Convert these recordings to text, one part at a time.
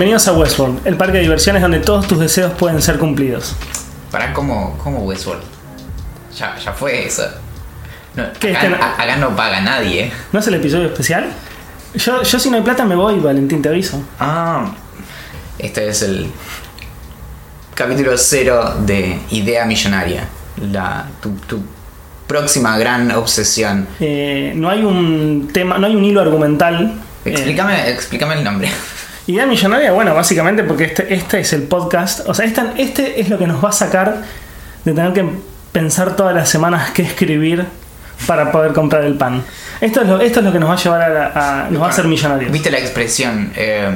Bienvenidos a Westworld, el parque de diversiones donde todos tus deseos pueden ser cumplidos. Para como, como Westworld. Ya, ya fue eso. No, ¿Qué, acá, este no- a- acá no paga nadie. ¿No es el episodio especial? Yo, yo si no hay plata me voy, Valentín, te aviso. Ah. Este es el capítulo cero de Idea Millonaria. La, tu, tu próxima gran obsesión. Eh, no hay un tema, no hay un hilo argumental. Eh, Explícame, explícame el nombre. Idea millonaria, bueno, básicamente porque este, este es el podcast. O sea, esta- este es lo que nos va a sacar de tener que pensar todas las semanas qué escribir para poder comprar el pan. Esto es lo, esto es lo que nos va a llevar a, la- a- nos va a hacer millonarios. ¿Viste la expresión? eh,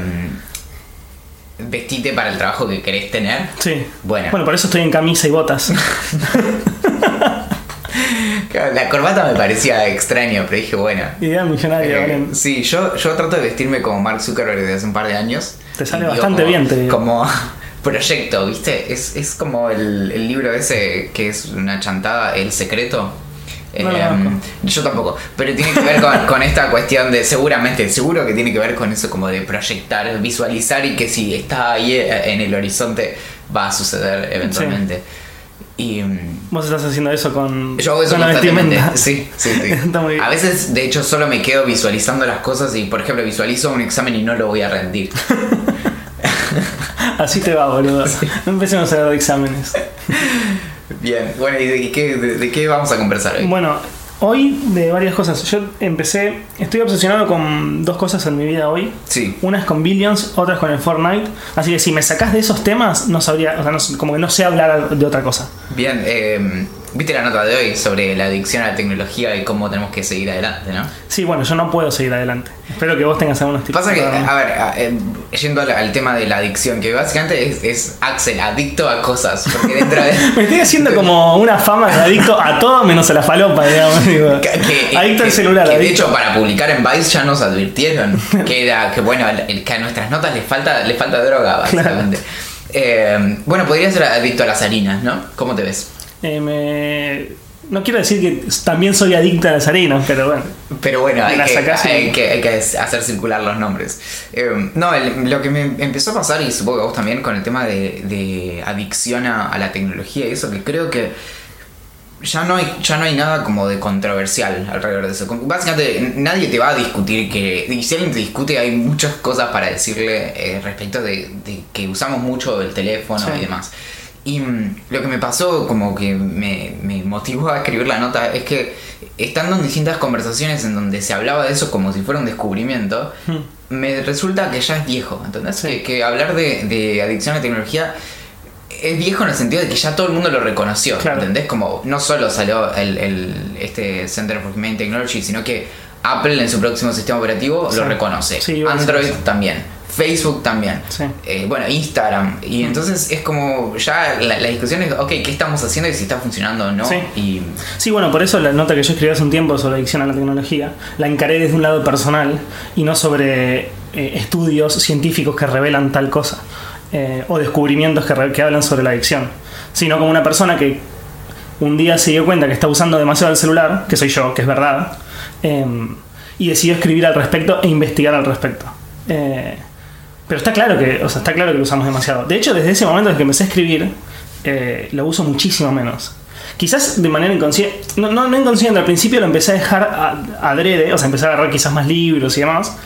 vestite para el trabajo que querés tener. Sí. Bueno. Bueno, por eso estoy en camisa y botas. La corbata me parecía extraño, pero dije, bueno. Idea millonaria, Eh, sí, yo, yo trato de vestirme como Mark Zuckerberg desde hace un par de años. Te sale bastante como- bien, te digo. Como proyecto, ¿viste? Es, es como el, el libro ese que es una chantada, El Secreto. No Eh, conozco. yo tampoco, pero tiene que ver con, con esta cuestión de, seguramente, seguro que tiene que ver con eso como de proyectar, visualizar y que si está ahí eh, en el horizonte va a suceder eventualmente. Y mm, Vos estás haciendo eso con, yo hago eso con constantemente. Sí, sí, sí. Está muy bien. A veces, de hecho, solo me quedo visualizando las cosas y, por ejemplo, visualizo un examen y no lo voy a rendir. Así te va, boludo. No empecemos a hablar de exámenes. Bien, bueno, ¿y de qué, de, de qué vamos a conversar hoy? Bueno, hoy de varias cosas. Yo empecé, estoy obsesionado con dos cosas en mi vida hoy. Sí. Una es con Billions, otra es con el Fortnite. Así que si me sacás de esos temas, no sabría, o sea, no- como que no sé hablar de otra cosa. Bien, eh, viste la nota de hoy sobre la adicción a la tecnología y cómo tenemos que seguir adelante, ¿no? Sí, bueno, yo no puedo seguir adelante. Espero que vos tengas algunos tips. Pasa que, darme. a ver, a- eh, yendo al, al tema de la adicción, que básicamente es, es Axel, adicto a cosas, porque dentro de... Me estoy haciendo como una fama de adicto a todo menos a la falopa, digamos. digo. Que- que- adicto al celular, que de adicto. hecho, para publicar en Vice ya nos advirtieron que era que bueno, que a nuestras notas les falta, les falta droga, básicamente. Eh, bueno, podría ser adicto a las harinas, ¿no? ¿Cómo te ves? Eh, me- No quiero decir que también soy adicto a las harinas, pero bueno. Pero bueno, hay que, y- hay, que, hay que hacer circular los nombres. Eh, no, el- lo que me empezó a pasar, y supongo que vos también, con el tema de, de adicción a, a la tecnología y eso, que creo que ya no, hay, ya no hay nada como de controversial alrededor de eso. Básicamente nadie te va a discutir que... Y si alguien te discute hay muchas cosas para decirle eh, respecto de, de que usamos mucho el teléfono Sí. y demás. Y mm, lo que me pasó, como que me, me motivó a escribir la nota, es que estando en distintas conversaciones en donde se hablaba de eso como si fuera un descubrimiento, me resulta que ya es viejo, ¿entendés? Sí. Que, que hablar de, de adicción a la tecnología es viejo en el sentido de que ya todo el mundo lo reconoció, Claro. ¿entendés? Como no solo salió el, el- este Center for Humane Technology, sino que Apple en su próximo sistema operativo Sí. lo reconoce. Sí, Android también. Facebook también. Sí. Eh, bueno, Instagram. Y entonces es como ya la, la discusión es, ok, ¿qué estamos haciendo y si está funcionando o no? Sí. Y Sí, bueno, por eso la nota que yo escribí hace un tiempo sobre adicción a la tecnología la encaré desde un lado personal y no sobre eh, estudios científicos que revelan tal cosa eh, o descubrimientos que, que hablan sobre la adicción, sino como una persona que un día se dio cuenta que está usando demasiado el celular, que soy yo, que es verdad, eh, y decidió escribir al respecto e investigar al respecto. Eh, pero está claro que, o sea, está claro que lo usamos demasiado. De hecho, desde ese momento en que empecé a escribir, eh, lo uso muchísimo menos. Quizás de manera inconsciente, no, no, no inconsciente, al principio lo empecé a dejar a- adrede, o sea, empecé a agarrar quizás más libros y demás,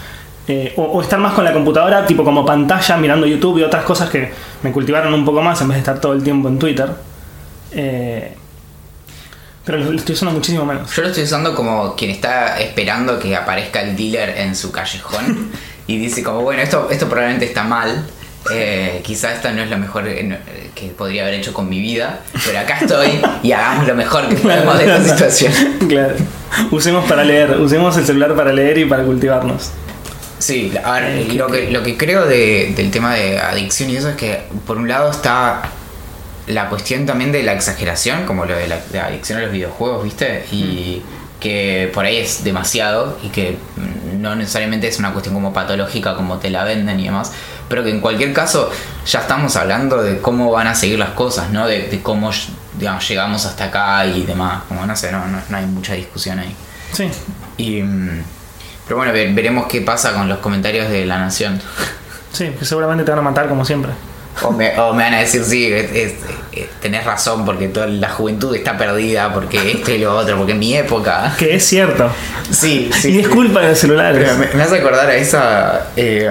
eh, o, o estar más con la computadora, tipo como pantalla, mirando YouTube y otras cosas que me cultivaron un poco más en vez de estar todo el tiempo en Twitter. Eh, pero lo, lo estoy usando muchísimo menos. yo lo estoy usando como quien está esperando que aparezca el dealer en su callejón y dice como, bueno, esto, esto probablemente está mal. Eh, quizá esta no es lo mejor eh, que podría haber hecho con mi vida, pero acá estoy y hagamos lo mejor que podemos de esta situación. claro. Usemos para leer, usemos el celular para leer y para cultivarnos. Sí, a ver, Eh, lo, que, lo que creo de- del tema de adicción y eso es que por un lado está la cuestión también de la exageración, como lo de la, de adicción a los videojuegos, ¿viste? Y que por ahí es demasiado y que mm, no necesariamente es una cuestión como patológica como te la venden y demás, pero que en cualquier caso ya estamos hablando de cómo van a seguir las cosas, ¿no? De, de cómo digamos, llegamos hasta acá y demás, como no sé, no, no, no hay mucha discusión ahí. Sí. Y, mm, pero bueno, ve- veremos qué pasa con los comentarios de La Nación. Sí, que seguramente te van a matar como siempre. O me, o me van a decir, sí, es- es- es- tenés razón, porque toda la juventud está perdida, porque esto y lo otro, porque en mi época. Que es cierto. Sí, sí. y es culpa de los celulares. Me, me hace acordar a esa. Eh,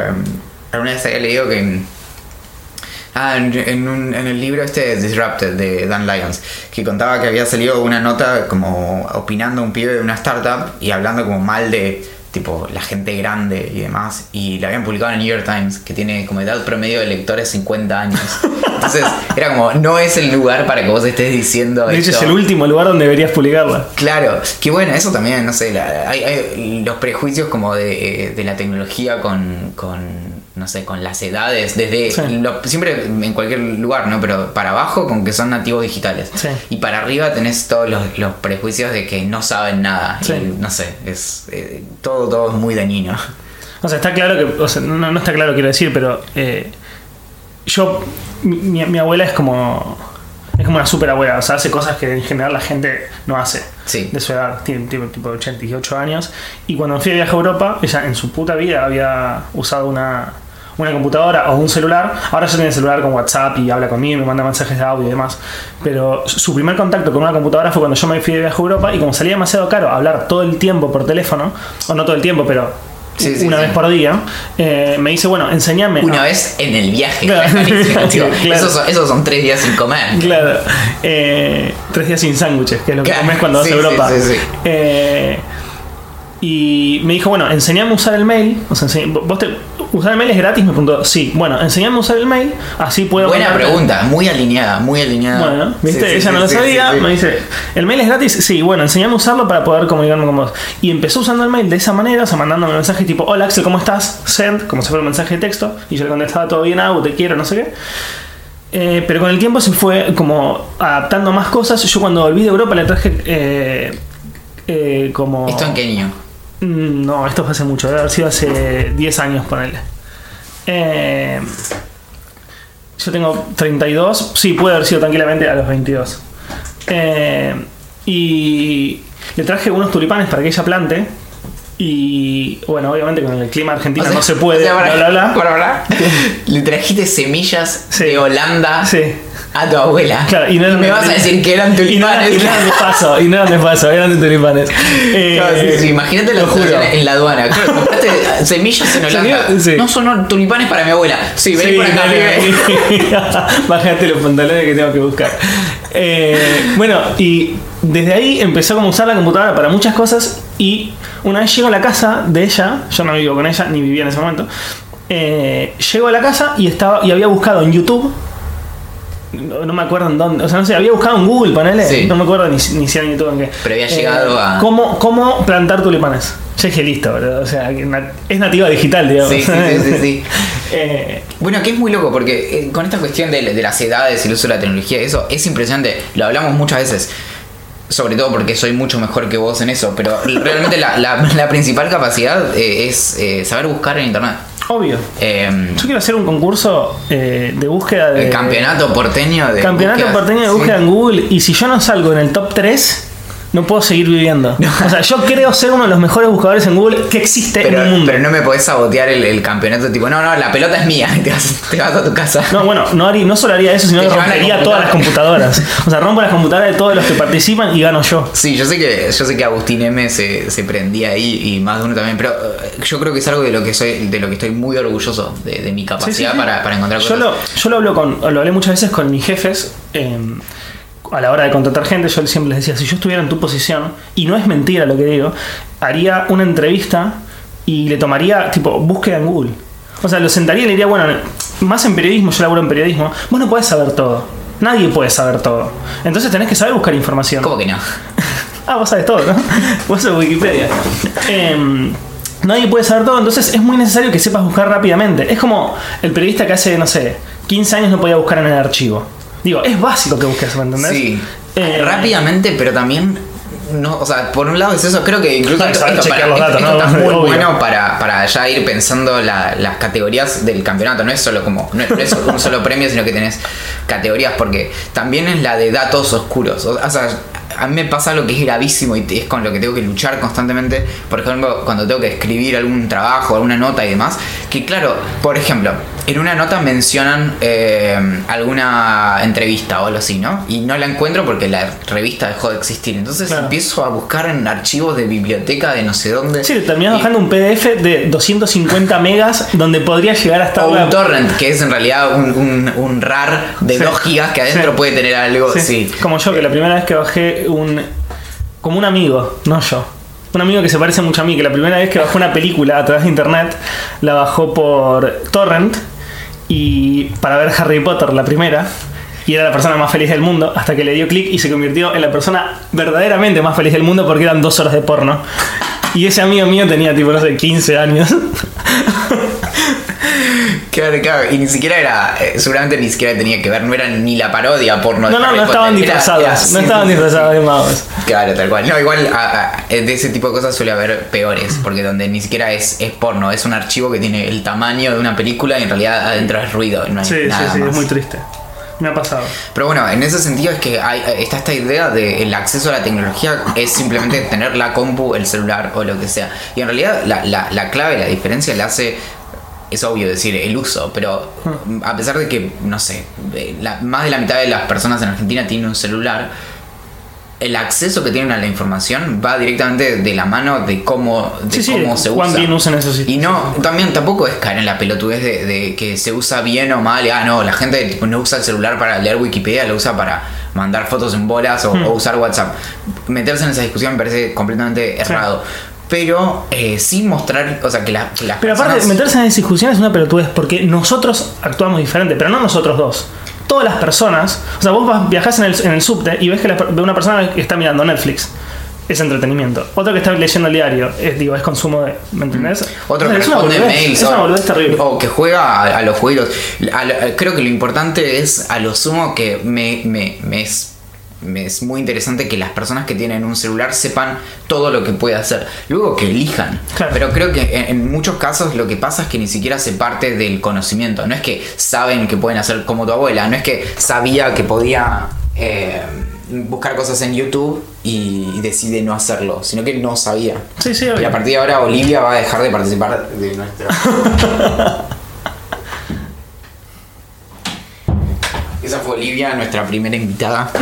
alguna vez había leído que. Ah, en, en un- en el libro este Disrupted de Dan Lyons, que contaba que había salido una nota como opinando un pibe de una startup y hablando como mal de tipo la gente grande y demás, y la habían publicado en el New York Times, que tiene como edad promedio de lectores 50 años. Entonces era como, no es el lugar para que vos estés diciendo de hecho, es el último lugar donde deberías publicarla. Claro, que bueno, eso también, no sé, la- hay, hay los prejuicios como de, eh, de la tecnología con, con, no sé, con las edades, desde, Sí. lo- siempre en cualquier lugar, ¿no? Pero para abajo con que son nativos digitales. Sí. Y para arriba tenés todos los, los prejuicios de que no saben nada. Sí. Y, no sé, es eh, todo, todo es muy dañino. O sea, está claro que. O sea, no, no está claro, quiero decir, pero. eh, yo. Mi, mi abuela es como. Es como una super abuela, o sea, hace cosas que en general la gente no hace. Sí. De su edad, tiene tipo, tipo 88 años. Y cuando fui de viaje a Europa, ella en su puta vida había usado una, una computadora o un celular. Ahora ya tiene celular con WhatsApp y habla conmigo me manda mensajes de audio y demás. Pero su primer contacto con una computadora fue cuando yo me fui de viaje a Europa y como salía demasiado caro hablar todo el tiempo por teléfono, o no todo el tiempo, pero Sí, sí, una sí. vez por día, eh, me dice, bueno, enséñame. Una a- vez en el viaje. Claro. Claro. Esos, son, esos son tres días sin comer. Claro. Eh, tres días sin sándwiches, que es lo que Claro, comes cuando vas sí, a Europa. sí, sí, sí. Eh, y me dijo, bueno, enseñame a usar el mail. O sea, vos te, ¿Usar el mail es gratis? Me preguntó, sí. Bueno, enseñame a usar el mail, así puedo... Buena pregunta, muy alineada, muy alineada. Bueno, ¿viste? Sí, sí, Ella no sí, lo sabía, me dice, ¿el mail es gratis? Sí, bueno, enseñame a usarlo para poder comunicarme con vos. Y empezó usando el mail de esa manera, o sea, mandándome mensajes tipo, hola Axel, ¿cómo estás? Send, como si fuera un mensaje de texto. Y yo le contestaba, todo bien, Agu, te quiero, no sé qué. Eh, pero con el tiempo se fue como adaptando más cosas. Yo cuando volví de Europa le traje eh, eh, como... ¿Esto en qué año? Mm, No, esto fue hace mucho, debe haber sido hace 10 años, ponele. Eh, yo tengo 32, sí, puede haber sido tranquilamente a los 22. Eh, y le traje unos tulipanes para que ella plante. Y bueno, obviamente con el clima argentino O sea, no se puede, o sea, para- bla, bla, bla. para hablar, Le trajiste semillas Sí. de Holanda Sí. A tu abuela. Claro, y, no me vas a decir que eran tulipanes. Y no eran de paso, y no eran de paso, eran de tulipanes. Eh, Claro, sí, sí, Imagínate la lo juro. en la aduana. Claro, compraste semillas en Holanda. Sí. No son tulipanes para mi abuela. Sí, vení por acá. Bájate los pantalones que tengo que buscar. Eh, bueno, y desde ahí empezó como a usar la computadora para muchas cosas. Y una vez llego a la casa de ella, yo no vivo con ella, ni vivía en ese momento. eh, llego a la casa y estaba y había buscado en YouTube. No, no me acuerdo en dónde. O sea, no sé, había buscado en Google, ponele. Sí. No me acuerdo ni, si- ni si en YouTube en qué. Eh, Pero había llegado a- ¿cómo, ¿Cómo plantar tulipanes? Yo dije, listo, boludo. O sea, es nativa digital, digamos. Sí, sí, sí, sí, sí. Eh, Bueno, que es muy loco porque eh, con esta cuestión de, de las edades y el uso de la tecnología, eso es impresionante. Lo hablamos muchas veces. Sobre todo porque soy mucho mejor que vos en eso. Pero realmente la, la- la principal capacidad eh, es eh, saber buscar en internet. Obvio. Eh, Yo quiero hacer un concurso eh, de búsqueda de. el campeonato porteño de. campeonato búsquedas. porteño de Sí. búsqueda en Google. Y si yo no salgo en el top 3, no puedo seguir viviendo. O sea, yo creo ser uno de los mejores buscadores en Google que existe Pero, en el mundo. pero no me podés sabotear el, el campeonato, tipo, no, no, la pelota es mía, y te vas, te vas a tu casa. No, bueno, no, haría- no solo haría eso, sino que llevan la rompería todas las computadoras. O sea, rompo las computadoras de todos los que participan y gano yo. Sí, yo sé que yo sé que Agustín M se, se prendía ahí y más de uno también, pero eh, yo creo que es algo de lo que soy, de lo que estoy muy orgulloso de, de mi capacidad sí, sí. Para, para encontrar yo cosas. lo, yo lo hablo con, lo hablé muchas veces con mis jefes. eh, a la hora de contratar gente, yo siempre les decía, si yo estuviera en tu posición, y no es mentira lo que digo, haría una entrevista y le tomaría, tipo, búsqueda en Google. O sea, lo sentaría y le diría, bueno, más en periodismo, yo laburo en periodismo, vos no podés saber todo. Nadie puede saber todo. Entonces tenés que saber buscar información. ¿Cómo que no? Ah, vos sabes todo, ¿no? vos sos Wikipedia. Em, nadie puede saber todo, entonces es muy necesario que sepas buscar rápidamente. Es como el periodista que hace, no sé, 15 años no podía buscar en el archivo. Digo, es básico que busques, ¿me entendés? Sí. Eh, Rápidamente, pero también. No, o sea, por un lado es eso, creo que incluso esto, esto para- los datos, esto ¿no? está muy Obvio. bueno para, para ya ir pensando la- las categorías del campeonato. No es solo como, no, es- un solo premio, sino que tenés categorías, porque también es la de datos oscuros. O, o sea, a mí me pasa lo que es gravísimo y es con lo que tengo que luchar constantemente. Por ejemplo, cuando tengo que escribir algún trabajo, alguna nota y demás. Que claro, por ejemplo, en una nota mencionan eh, alguna entrevista o algo así, ¿no? Y no la encuentro porque la revista dejó de existir. Entonces Claro. empiezo a buscar en archivos de biblioteca de no sé dónde. Sí, terminás Y- bajando un PDF de 250 megas donde podría llegar a estar O la- un torrent, que es en realidad un, un, un RAR de Sí. 2 gigas que adentro Sí. puede tener algo. Sí, Sí. Como yo, que la primera vez que bajé un. Como un amigo, no yo. Un amigo que se parece mucho a mí, que la primera vez que bajó una película a través de internet, la bajó por Torrent y para ver Harry Potter, la primera. Y era la persona más feliz del mundo, hasta que le dio clic y se convirtió en la persona verdaderamente más feliz del mundo porque eran dos horas de porno. Y ese amigo mío tenía tipo, no sé, 15 años. Claro, claro, y ni siquiera era, eh, seguramente ni siquiera tenía que ver, no era ni la parodia porno de No, no, no estaban Potter, era- disfrazados. era No estaban disfrazados de magos. Claro, tal cual. No, igual a- a- de ese tipo de cosas suele haber peores, porque donde ni siquiera es, es porno, es un archivo que tiene el tamaño de una película y en realidad adentro es ruido, no hay Sí, sí, nada sí, más. es muy triste. Me ha pasado. Pero bueno, en ese sentido es que hay, está esta idea de el acceso a la tecnología es simplemente tener la compu, el celular o lo que sea. Y en realidad la, la, la clave, la diferencia la hace, es obvio decir, el uso, pero a pesar de que, no sé, la- más de la mitad de las personas en Argentina tienen un celular, el acceso que tienen a la información va directamente de la mano de cómo, de Sí, sí, cómo se usa. bien usan esos Y no, también tampoco es caer en la pelotudez de, de que se usa bien o mal. Ah, no, la gente no usa el celular para leer Wikipedia, lo usa para mandar fotos en bolas o, Hmm. o usar WhatsApp. Meterse en esa discusión me parece completamente errado. Pero eh, sin mostrar, o sea, que, la- que las Pero aparte, meterse en esa discusión es una pelotudez porque nosotros actuamos diferente, pero no nosotros dos. Todas las personas, o sea, vos vas, viajás en el, en el subte y ves que la, una persona que está mirando Netflix. Es entretenimiento. Otro que está leyendo el diario, es, digo, es consumo de. ¿Me entendés? Otro O que es responde mails Es una terrible. o que juega a, a los juegos. A lo- creo que lo importante es, a lo sumo, que me, me- me es, me es muy interesante que las personas que tienen un celular sepan todo lo que puede hacer. Luego que elijan. Claro. Pero creo que en, en muchos casos lo que pasa es que ni siquiera se parte del conocimiento. No es que saben que pueden hacer como tu abuela. No es que sabía que podía... eh, buscar cosas en YouTube y, y decide no hacerlo, sino que no sabía. Sí, sí, Y a partir de ahora Olivia va a dejar de participar de nuestro. Esa fue Olivia, nuestra primera invitada.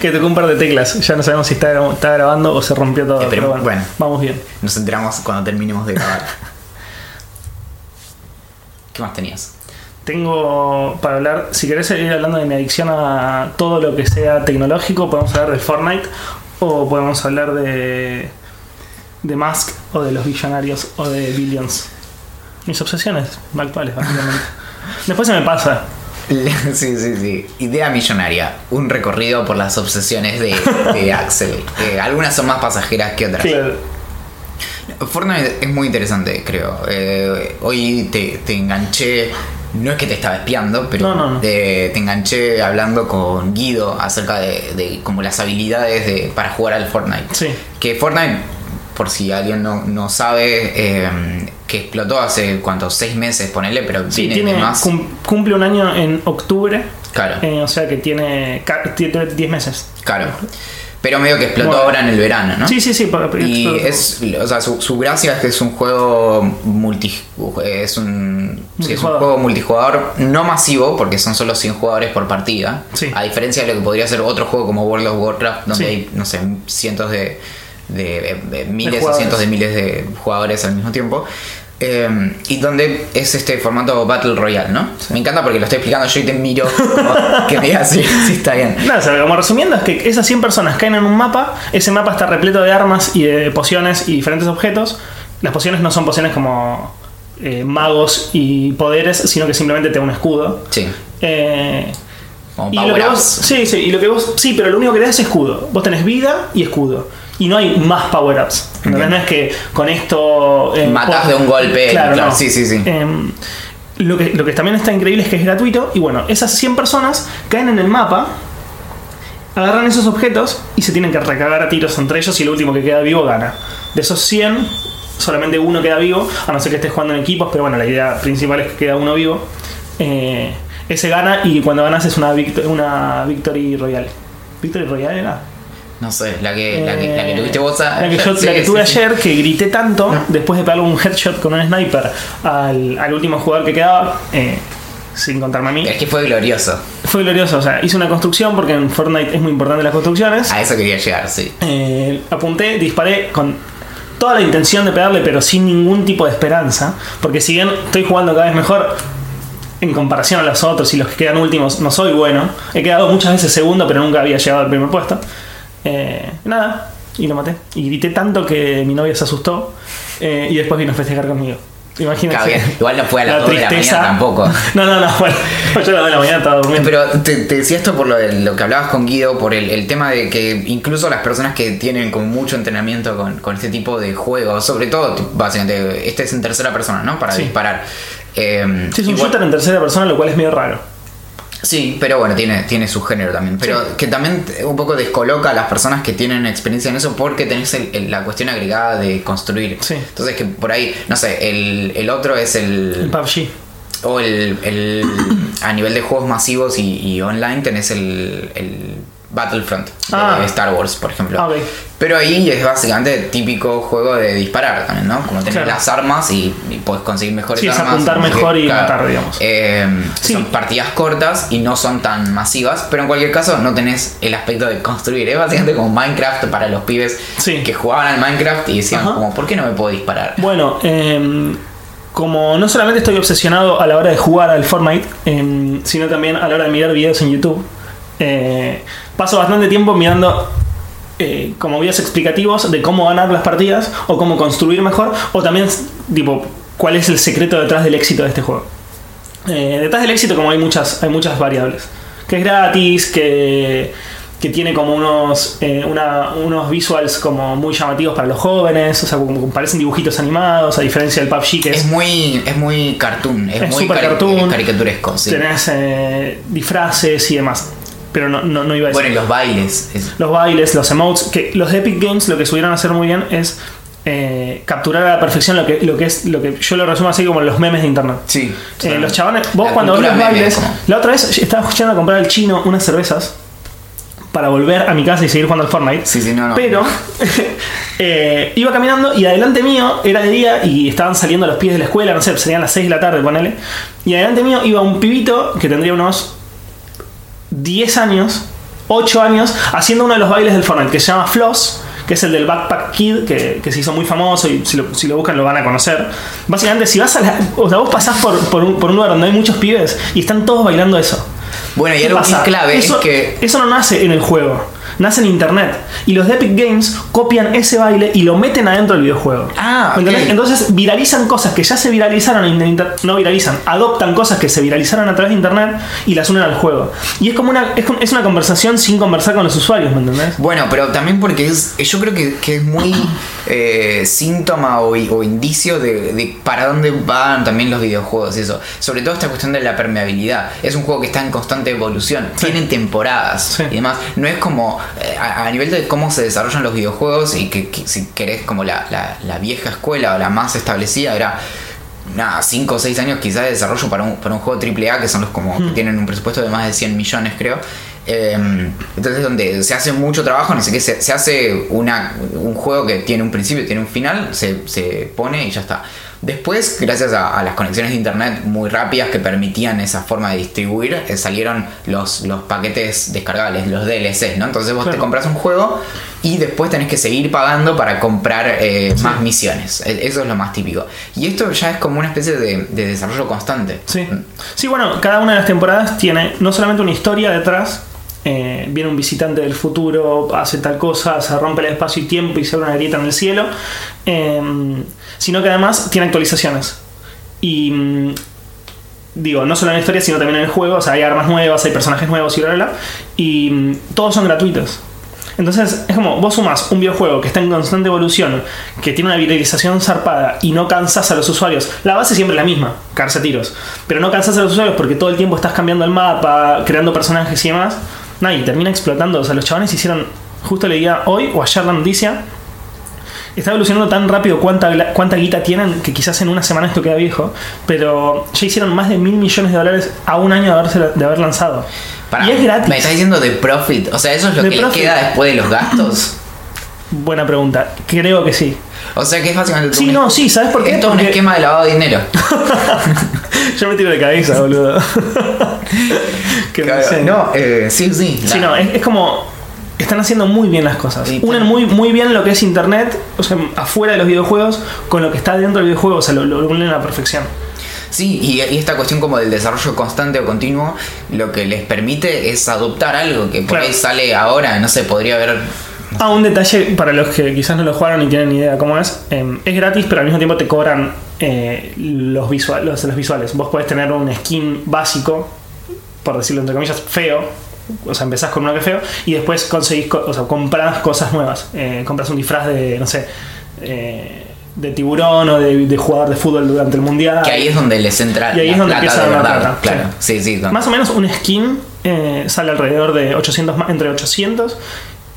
Que tocó un par de teclas. Ya no sabemos si está, está grabando o se rompió todo. Esperemos- pero bueno, bueno. vamos bien. Nos enteramos cuando terminemos de grabar. ¿Qué más tenías? Tengo para hablar, si querés ir hablando de mi adicción a todo lo que sea tecnológico, podemos hablar de Fortnite o podemos hablar de de Musk o de los billonarios o de Billions. Mis obsesiones actuales, básicamente. Después se me pasa. Sí, sí, sí. Idea millonaria. Un recorrido por las obsesiones de, de Axel. Eh, algunas son más pasajeras que otras. Claro. Fortnite es muy interesante, creo. Eh, hoy te, te enganché. No es que te estaba espiando, pero No, no, no. Te, te enganché hablando con Guido acerca de, de como las habilidades de, para jugar al Fortnite. Sí. Que Fortnite, por si alguien no, no sabe, eh, que explotó hace cuántos, seis meses, ponele, pero Sí, tiene, más. cum- cumple un año en octubre. Claro. eh, o sea que tiene ca- tiene 10 meses. Claro. Pero medio que explotó Bueno. ahora en el verano, ¿no? Sí, sí, sí. pa- pa- Y explotó. es, o sea, su, su gracia es que es un juego multi, es un, sí, es un juego multijugador no masivo porque son solo 100 jugadores por partida. Sí. A diferencia de lo que podría ser otro juego como World of Warcraft donde Sí. hay, no sé, cientos de, de, de miles o cientos de miles de jugadores al mismo tiempo. Eh, y donde es este formato Battle Royale, ¿no? Me encanta porque lo estoy explicando yo y te miro como que me digas si, si está bien. Nada, o sea, como resumiendo, es que esas 100 personas caen en un mapa, ese mapa está repleto de armas y de pociones y diferentes objetos. Las pociones no son pociones como eh, magos y poderes, sino que simplemente te da un escudo. Sí. Eh, Como y lo que vos, sí, sí, y lo que vos, sí, pero lo único que te da es escudo. Vos tenés vida y escudo. Y no hay más power-ups. No es que con esto. eh, Matás vos- de un golpe, claro, sí, sí, sí. Em, lo, que, lo que también está increíble es que es gratuito. Y bueno, esas 100 personas caen en el mapa, agarran esos objetos y se tienen que recagar a tiros entre ellos. Y el último que queda vivo gana. De esos 100, solamente uno queda vivo, a no ser que estés jugando en equipos. Pero bueno, la idea principal es que queda uno vivo. Eh, ese gana y cuando ganas es una, una Victory Royale. ¿Victory Royale era? No sé, la que, la que, la que tuviste vos a- La que, yo- sí, la que tuve sí. ayer, que grité tanto después de pegarle un headshot con un sniper al, al último jugador que quedaba, eh, sin contarme a mí. Es que fue glorioso. Fue glorioso, o sea, hice una construcción porque en Fortnite es muy importante las construcciones. A eso quería llegar, sí. Eh, apunté, disparé con toda la intención de pegarle, pero sin ningún tipo de esperanza. Porque si bien estoy jugando cada vez mejor en comparación a los otros y los que quedan últimos, no soy bueno. He quedado muchas veces segundo, pero nunca había llegado al primer puesto. Eh, nada, y lo maté. Y grité tanto que mi novia se asustó eh, y después vino a festejar conmigo. Bien. Igual no fue a las la 2 de la tristeza. mañana tampoco. No, no, no, bueno, yo a las 2 de la mañana estaba durmiendo. Pero te, te decía esto por lo, de- lo que hablabas con Guido, por el, el tema de que incluso las personas que tienen como mucho entrenamiento con, con este tipo de juegos, sobre todo, básicamente, este es en tercera persona, ¿no? Para Sí. disparar. Eh, Sí, es un igual- shooter en tercera persona, lo cual es medio raro. Sí, pero bueno, tiene, tiene su género también. Pero que también un poco descoloca a las personas que tienen experiencia en eso porque tenés el- el- la cuestión agregada de construir. Sí. Entonces que por ahí, no sé, el, el otro es El el... PUBG. O el, el- a nivel de juegos masivos y, y online tenés el, Battlefront de Ah. Star Wars, por ejemplo. Ah. Pero ahí es básicamente típico juego de disparar también, ¿no? Como tenés Claro. las armas y, y podés conseguir mejores Sí, es armas. apuntar mejor y matar, digamos. Eh, Sí. Son partidas cortas y no son tan masivas, pero en cualquier caso no tenés el aspecto de construir. Es básicamente como Minecraft para los pibes Sí. que jugaban al Minecraft y decían Ajá. como, ¿por qué no me puedo disparar? Bueno, em, como no solamente estoy obsesionado a la hora de jugar al Fortnite, em, sino también a la hora de mirar videos en YouTube, eh, paso bastante tiempo mirando eh, como videos explicativos de cómo ganar las partidas o cómo construir mejor, o también, tipo, cuál es el secreto detrás del éxito de este juego. Eh, detrás del éxito, como hay muchas, hay muchas variables. Que es gratis, que, que tiene como unos, eh, una- unos visuals como muy llamativos para los jóvenes, o sea, como, parecen dibujitos animados, a diferencia del PUBG que Es es... muy, es muy cartoon, es, Es muy super cari- cartoon. caricaturesco. sí. Tenés disfraces y demás. Pero no, no, no iba a decir. Bueno, y los bailes. es- los bailes, los emotes, que los de Epic Games lo que subieron a hacer muy bien es eh, capturar a la perfección lo que, lo que es lo que yo lo resumo así como los memes de internet. sí. Eh, los chabones, vos La cuando ves los bailes, como- la otra vez estaba yendo a comprar al chino unas cervezas para volver a mi casa y seguir jugando al Fortnite. Sí, sí, no, no. Pero eh, iba caminando y adelante mío era de día y estaban saliendo los pies de la escuela, no sé, serían las 6 de la tarde, ponele. Y adelante mío iba un pibito que tendría unos 10 años, 8 años, haciendo uno de los bailes del Fortnite que se llama Floss. Que es el del Backpack Kid, que, que se hizo muy famoso y si lo, si lo buscan lo van a conocer. Básicamente, si vas a la. O sea, vos pasás por, por un, por un lugar donde hay muchos pibes y están todos bailando eso. Bueno, y ¿Qué algo que es clave eso, es que. eso no nace en el juego, nace en internet. Y los de Epic Games copian ese baile y lo meten adentro del videojuego. Ah, ¿Me entendés? ok. Entonces viralizan cosas que ya se viralizaron en. No viralizan, adoptan cosas que se viralizaron a través de internet y las unen al juego. Y es como una, es, una conversación sin conversar con los usuarios, ¿me entendés? Bueno, pero también porque es, yo creo que, que es muy eh, síntoma o, o indicio de, de para dónde van también los videojuegos y eso. Sobre todo esta cuestión de la permeabilidad. Es un juego que está en constante evolución. Sí. Tienen temporadas Sí. y demás. No es como a, a nivel de cómo se desarrollan los videojuegos y que, que si querés como la, la- la vieja escuela o la más establecida era nada, 5 o 6 años quizás de desarrollo para un, para un juego AAA, que son los como que tienen un presupuesto de más de 100 millones, creo. Eh, entonces, donde se hace mucho trabajo, no sé qué, se, se hace una, un juego que tiene un principio, tiene un final, se, se pone y ya está. Después, gracias a, a las conexiones de internet muy rápidas que permitían esa forma de distribuir, eh, salieron los, los paquetes descargables, los DLCs, ¿no? Entonces vos Claro. te compras un juego y después tenés que seguir pagando para comprar eh, más misiones. E- Eso es lo más típico. Y esto ya es como una especie de, de desarrollo constante. Sí. Sí, bueno, cada una de las temporadas tiene no solamente una historia detrás. eh, viene un visitante del futuro, hace tal cosa, se rompe el espacio y tiempo y se abre una grieta en el cielo. eh, sino que además tiene actualizaciones. Y mm, digo, no solo en la historia, sino también en el juego. O sea, hay armas nuevas, hay personajes nuevos y bla, bla, bla. Y mm, todos son gratuitos. Entonces, es como, vos sumas un videojuego que está en constante evolución, que tiene una viralización zarpada y no cansas a los usuarios. La base siempre es la misma, caerse tiros. Pero no cansas a los usuarios porque todo el tiempo estás cambiando el mapa, creando personajes y demás. Nah, y termina explotando. O sea, los chavales hicieron, justo leía hoy o ayer la noticia, está evolucionando tan rápido cuánta, cuánta guita tienen que quizás en una semana esto queda viejo, pero ya hicieron más de mil millones de dólares a un año de, haberse- de haber lanzado. Y es gratis. Me estás diciendo de profit. O sea, eso es lo De que les queda después de los gastos. Buena pregunta. Creo que sí. O sea que es básicamente. Sí, un- no, sí, ¿sabes por qué? Esto es un Porque- esquema de lavado de dinero. Yo me tiro de cabeza, boludo. que Claro, no, eh, sí, sí. Sí, la- no, es, es como. Están haciendo muy bien las cosas. Sí, Unen muy, muy bien lo que es internet, o sea, afuera de los videojuegos, con lo que está dentro del videojuego, o sea, lo, lo unen a la perfección. Sí, y, y esta cuestión como del desarrollo constante o continuo, lo que les permite es adoptar algo que por Claro. ahí sale ahora, no sé, podría haber. Ah, un detalle para los que quizás no lo jugaron y tienen ni idea cómo es. eh, es gratis, pero al mismo tiempo te cobran eh, los, visual, los, los visuales. Vos podés tener un skin básico, por decirlo entre comillas, feo. O sea, empezás con uno que feo y después conseguís, co- o sea, compras cosas nuevas. Eh, compras un disfraz de, no sé, eh, de tiburón o de, de jugador de fútbol durante el mundial. Que ahí es donde les entra Y ahí la es donde plata empieza de la verdad. plata, Claro, sí, sí. no. Más o menos un skin eh, sale alrededor de 800, ma- entre 800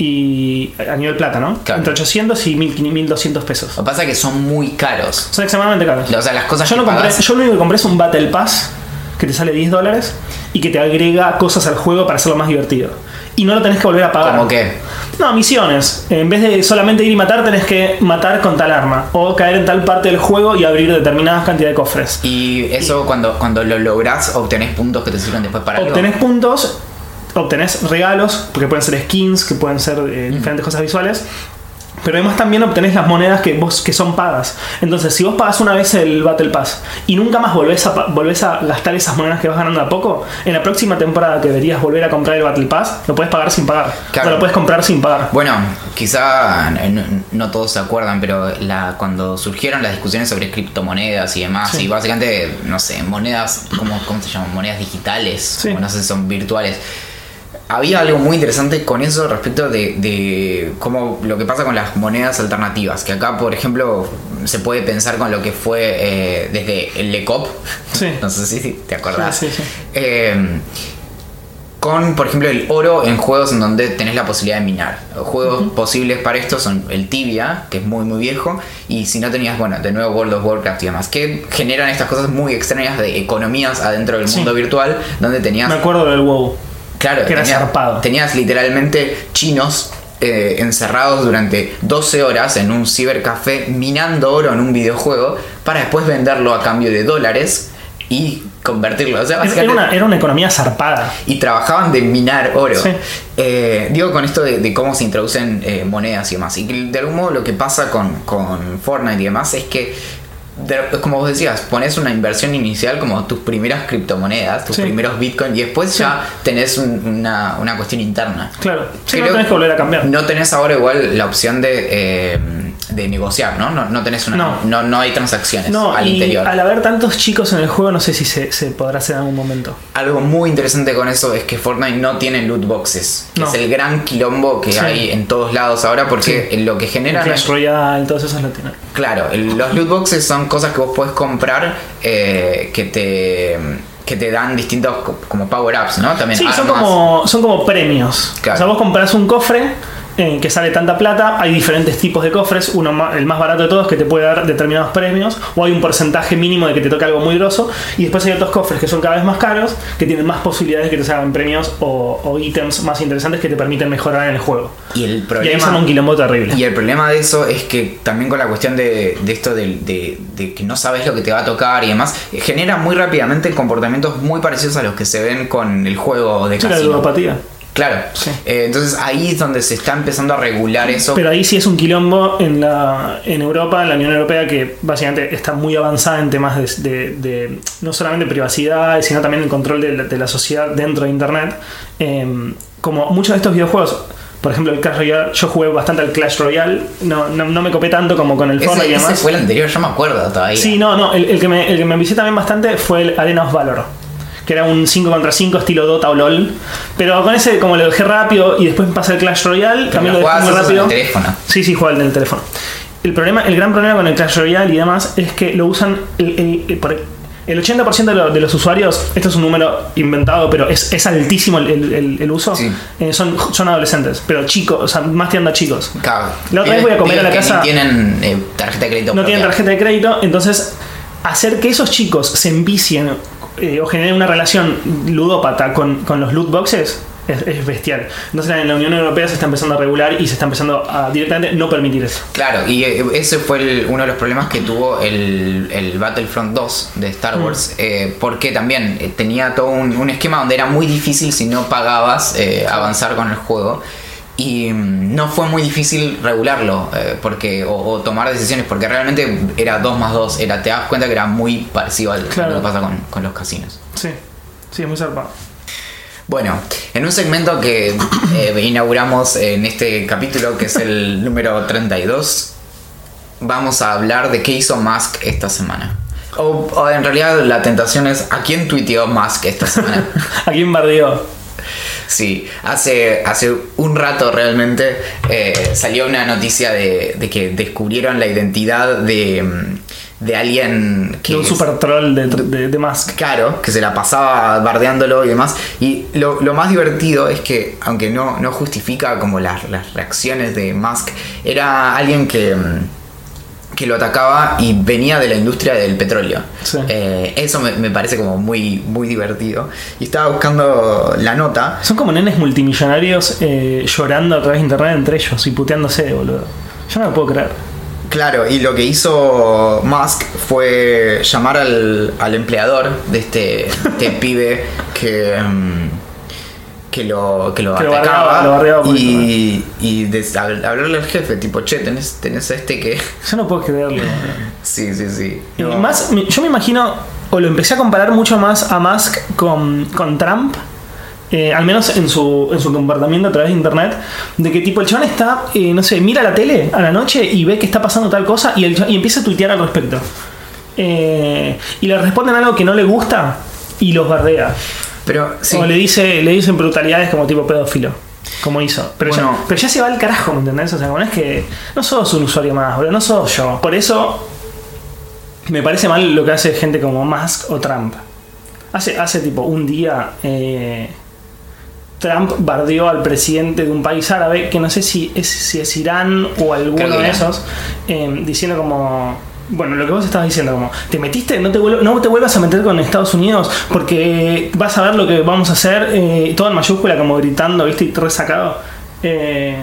y a nivel plata, ¿no? Claro. Entre 800 y 1500, 1200 pesos. Lo que pasa es que son muy caros. Son extremadamente caros. O sea, las cosas Yo, que no compré, yo lo único que compré es un Battle Pass que te sale 10 dólares y que te agrega cosas al juego para hacerlo más divertido. Y no lo tenés que volver a pagar. ¿Cómo qué? No, misiones. En vez de solamente ir y matar, tenés que matar con tal arma. O caer en tal parte del juego y abrir determinadas cantidades de cofres. Y eso cuando, cuando lo lográs, obtenés puntos que te sirven después para algo. Obtenés puntos, obtenés regalos, porque pueden ser skins, que pueden ser eh, diferentes cosas visuales. Pero además también obtenés las monedas que vos que son pagas. Entonces, si vos pagas una vez el Battle Pass y nunca más volvés a, volvés a gastar esas monedas que vas ganando a poco, en la próxima temporada que deberías volver a comprar el Battle Pass, lo puedes pagar sin pagar. Claro. O lo puedes comprar sin pagar. Bueno, quizá no, no todos se acuerdan, pero la, cuando surgieron las discusiones sobre criptomonedas y demás, Sí. y básicamente, no sé, monedas, ¿cómo, cómo se llaman? Monedas digitales, Sí. como no sé, son virtuales. Había algo muy interesante con eso respecto de, de cómo lo que pasa con las monedas alternativas. Que acá, por ejemplo, se puede pensar con lo que fue eh, desde el LECOP. Sí. No sé si te acordás. Sí, sí, sí. Eh, con, por ejemplo, el oro en juegos en donde tenés la posibilidad de minar. Juegos posibles para esto son el Tibia, que es muy muy viejo, y si no tenías, bueno, de nuevo World of Warcraft y demás, que generan estas cosas muy extrañas de economías adentro del mundo virtual, donde tenías... Me acuerdo del WoW. Claro, Que era tenías, zarpado. tenías literalmente chinos eh, encerrados durante 12 horas en un cibercafé minando oro en un videojuego para después venderlo a cambio de dólares y convertirlo. O sea, Era una, era una economía zarpada. y trabajaban de minar oro. Sí. Eh, digo con esto de, de cómo se introducen eh, monedas y demás. Y de algún modo lo que pasa con, con Fortnite y demás es que, de- como vos decías, pones una inversión inicial como tus primeras criptomonedas, tus Sí. primeros bitcoins, y después ya tenés un- una, una cuestión interna. Claro. Sí, no tenés que volver a cambiar. No tenés ahora igual la opción de, eh, de negociar, ¿no? No, no tenés una. No. No, no hay transacciones No, al y interior. al haber tantos chicos en el juego, no sé si se, se podrá hacer en algún momento. Algo muy interesante con eso es que Fortnite no tiene loot boxes. No. Es el gran quilombo que Sí. hay en todos lados ahora porque lo que genera... Clash Royale, todos esos lo tienen. Claro, el- los loot boxes son cosas que vos podés comprar eh, que te que te dan distintos co- como power-ups, ¿no? También Sí, son como, son como premios. Claro. O sea, vos compras un cofre eh, que sale tanta plata, hay diferentes tipos de cofres, uno el más barato de todos que te puede dar determinados premios, o hay un porcentaje mínimo de que te toque algo muy grosso, y después hay otros cofres que son cada vez más caros, que tienen más posibilidades de que te salgan premios o, o ítems más interesantes que te permiten mejorar en el juego. Y el Y ahí problema... son un quilombo terrible. Y el problema de eso es que también con la cuestión de, de esto de, de que no sabes lo que te va a tocar y demás, eh, genera muy rápidamente comportamientos muy parecidos a los que se ven con el juego de Sí, la casino. ludopatía. Claro. Sí. Eh, entonces ahí es donde se está empezando a regular eso. Pero ahí sí es un quilombo en, la, en Europa, en la Unión Europea, que básicamente está muy avanzada en temas de, de- de no solamente privacidad, sino también el control de la, de la sociedad dentro de Internet. Eh, como muchos de estos videojuegos, por ejemplo el Clash Royale, yo jugué bastante al Clash Royale, no, no, no me copé tanto como con el Fortnite y ese, ese demás. fue el anterior, yo me acuerdo todavía. Sí, no, no, el, el que me, el que me envicié también bastante fue el Arena of Valor. Que era un 5 contra 5 estilo Dota o LOL. Pero con ese, como lo dejé rápido y después me pasé el Clash Royale, Pero también lo dejé muy en rápido. el teléfono. Sí, sí, juega el del teléfono. El, problema, el gran problema con el Clash Royale y demás es que lo usan. el- el- el- por- El 80% de, lo- de los usuarios, esto es un número inventado, pero es, es altísimo el, el- el- el uso, Sí. eh, son, son adolescentes, pero chicos, o sea, más tirando a chicos. Claro. La otra vez voy a comer a la casa- ni tienen eh, tarjeta de crédito. no tienen tarjeta de crédito, entonces hacer que esos chicos se envicien eh, o generen una relación ludópata con, con los loot boxes es, es bestial. Entonces en la Unión Europea se está empezando a regular y se está empezando a directamente no permitir eso. Claro, y eh, ese fue el- uno de los problemas que tuvo el, el Battlefront 2 de Star Mm. Wars, eh, porque también tenía todo un, un esquema donde era muy difícil si no pagabas eh, avanzar con el juego. Y mm, no fue muy difícil regularlo eh, porque, o, o tomar decisiones, porque realmente era 2 más 2. Era, te das cuenta que era muy parecido al- a Claro. lo que pasa con, con los casinos. Sí, sí, es muy zarpado. Bueno, en un segmento que eh, inauguramos en este capítulo, que es el número 32, vamos a hablar de qué hizo Musk esta semana. O, o en realidad la tentación es a quién tuiteó Musk esta semana. ¿A quién bardeó? Sí, hace, hace un rato realmente eh, salió una noticia de, de que descubrieron la identidad de, mm, de alguien que... De un es- super troll de, de, de Musk. Claro, que se la pasaba bardeándolo y demás. Y lo, lo más divertido es que, aunque no, no justifica como las, las reacciones de Musk, era alguien que, mm, que lo atacaba y venía de la industria del petróleo. Sí. Eh, eso me, me parece como muy, muy divertido. Y estaba buscando la nota. Son como nenes multimillonarios eh, llorando a través de internet entre ellos y puteándose, boludo. Yo no lo puedo creer. Claro, y lo que hizo Musk fue llamar al, al empleador de este, este pibe que, mm, que lo, que lo Que atacaba lo y, y de- hab- hablarle al jefe, tipo, che, tenés, tenés a este que... Yo no puedo creerlo. sí, sí, sí. Y No. más, yo me imagino, o lo empecé a comparar mucho más a Musk con, con Trump, eh, al menos en su, en su comportamiento a través de internet, de que tipo el chabón está, eh, no sé, mira la tele a la noche y ve que está pasando tal cosa y, el chabón- y empieza a tuitear al respecto. Eh, y le responden algo que no le gusta y los bardea. Pero sí, O le dice, le dicen brutalidades como tipo pedófilo. Como hizo. Pero, Bueno. ya, pero ya se va al carajo, ¿me entendés? O sea, como es que. No sos un usuario más, boludo. No sos yo. Por eso. Me parece mal lo que hace gente como Musk o Trump. Hace, hace tipo un día. eh, Trump bardeó al presidente de un país árabe, que no sé si es, si es Irán o alguno de esos, eh, diciendo como. Bueno, lo que vos estabas diciendo, como, te metiste, no te, vuel- no te vuelvas a meter con Estados Unidos porque vas a ver lo que vamos a hacer, eh, todo en mayúscula, como gritando, ¿viste? Y resacado. Eh,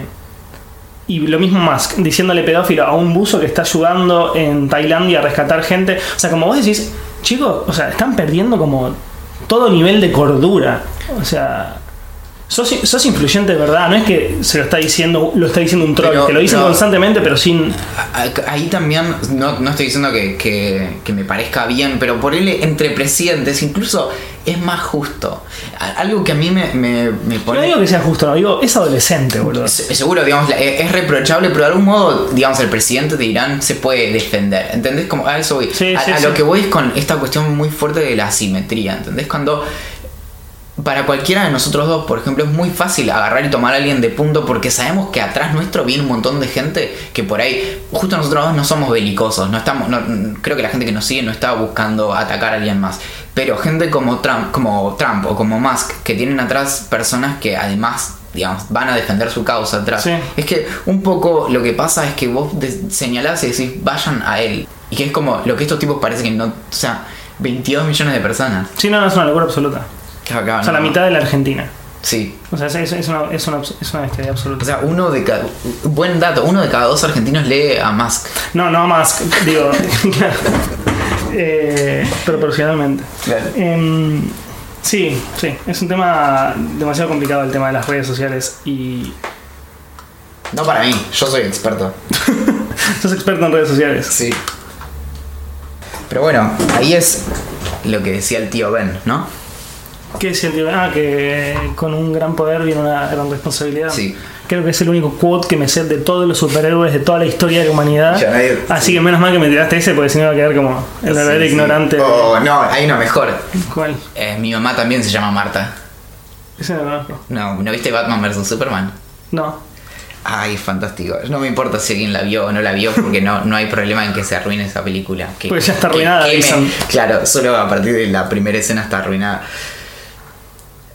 y lo mismo Musk, diciéndole pedófilo a un buzo que está ayudando en Tailandia a rescatar gente. O sea, como vos decís, chicos, o sea, están perdiendo como todo nivel de cordura. O sea, sos, sos influyente de verdad, no es que se lo está diciendo, lo está diciendo un troll, Pero- que lo dicen constantemente, pero sin. ahí también, no, no estoy diciendo que, que- que me parezca bien, pero por él entre presidentes incluso es más justo. Algo que a mí me, me, me pone... no digo que sea justo, no digo, es adolescente, boludo. Se- Seguro, digamos, es reprochable, pero de algún modo, digamos, el presidente de Irán se puede defender. ¿Entendés? Como a eso voy. Sí, a, sí, a sí. lo que voy es con esta cuestión muy fuerte de la asimetría. ¿Entendés? Cuando para cualquiera de nosotros dos, por ejemplo, es muy fácil agarrar y tomar a alguien de punto porque sabemos que atrás nuestro viene un montón de gente que por ahí, justo nosotros dos no somos belicosos, no estamos, no- creo que la gente que nos sigue no está buscando atacar a alguien más, pero gente como Trump, como Trump o como Musk que tienen atrás personas que además digamos, van a defender su causa atrás. Sí. Es que un poco lo que pasa es que vos señalás y decís, vayan a él. Y que es como lo que estos tipos parece que no. O sea, 22 millones de personas. Sí, no, es una locura absoluta. Acá, O sea, no. la mitad de la Argentina. Sí. O sea, es, es- una, es una, es una bestialidad O absoluta. sea, uno de cada. Buen dato, uno de cada dos argentinos lee a Musk. No, no más, digo, claro. Eh, proporcionalmente. Claro. Em, sí, sí, es un tema demasiado complicado el tema de las redes sociales y No para mí, yo soy experto. sos experto en redes sociales. Sí. Pero bueno, ahí es lo que decía el tío Ben, ¿no? ¿Qué es el tío? Ah, que con un gran poder viene una gran responsabilidad. Sí. Creo que es el único quote que me sé de todos los superhéroes de toda la historia de la humanidad. Nadie- Así que menos mal que me tiraste ese porque si no iba a quedar como el verdadero Sí, ignorante. Oh, no, hay uno mejor. ¿Cuál? Eh, mi mamá también se llama Marta. Ese no conozco. No, ¿no viste Batman vs Superman? No. Ay, fantástico. No me importa si alguien la vio o no la vio, porque no, no hay problema en que se arruine esa película. Que, Porque ya está que arruinada, queme. dicen. Claro, solo a partir de la primera escena está arruinada.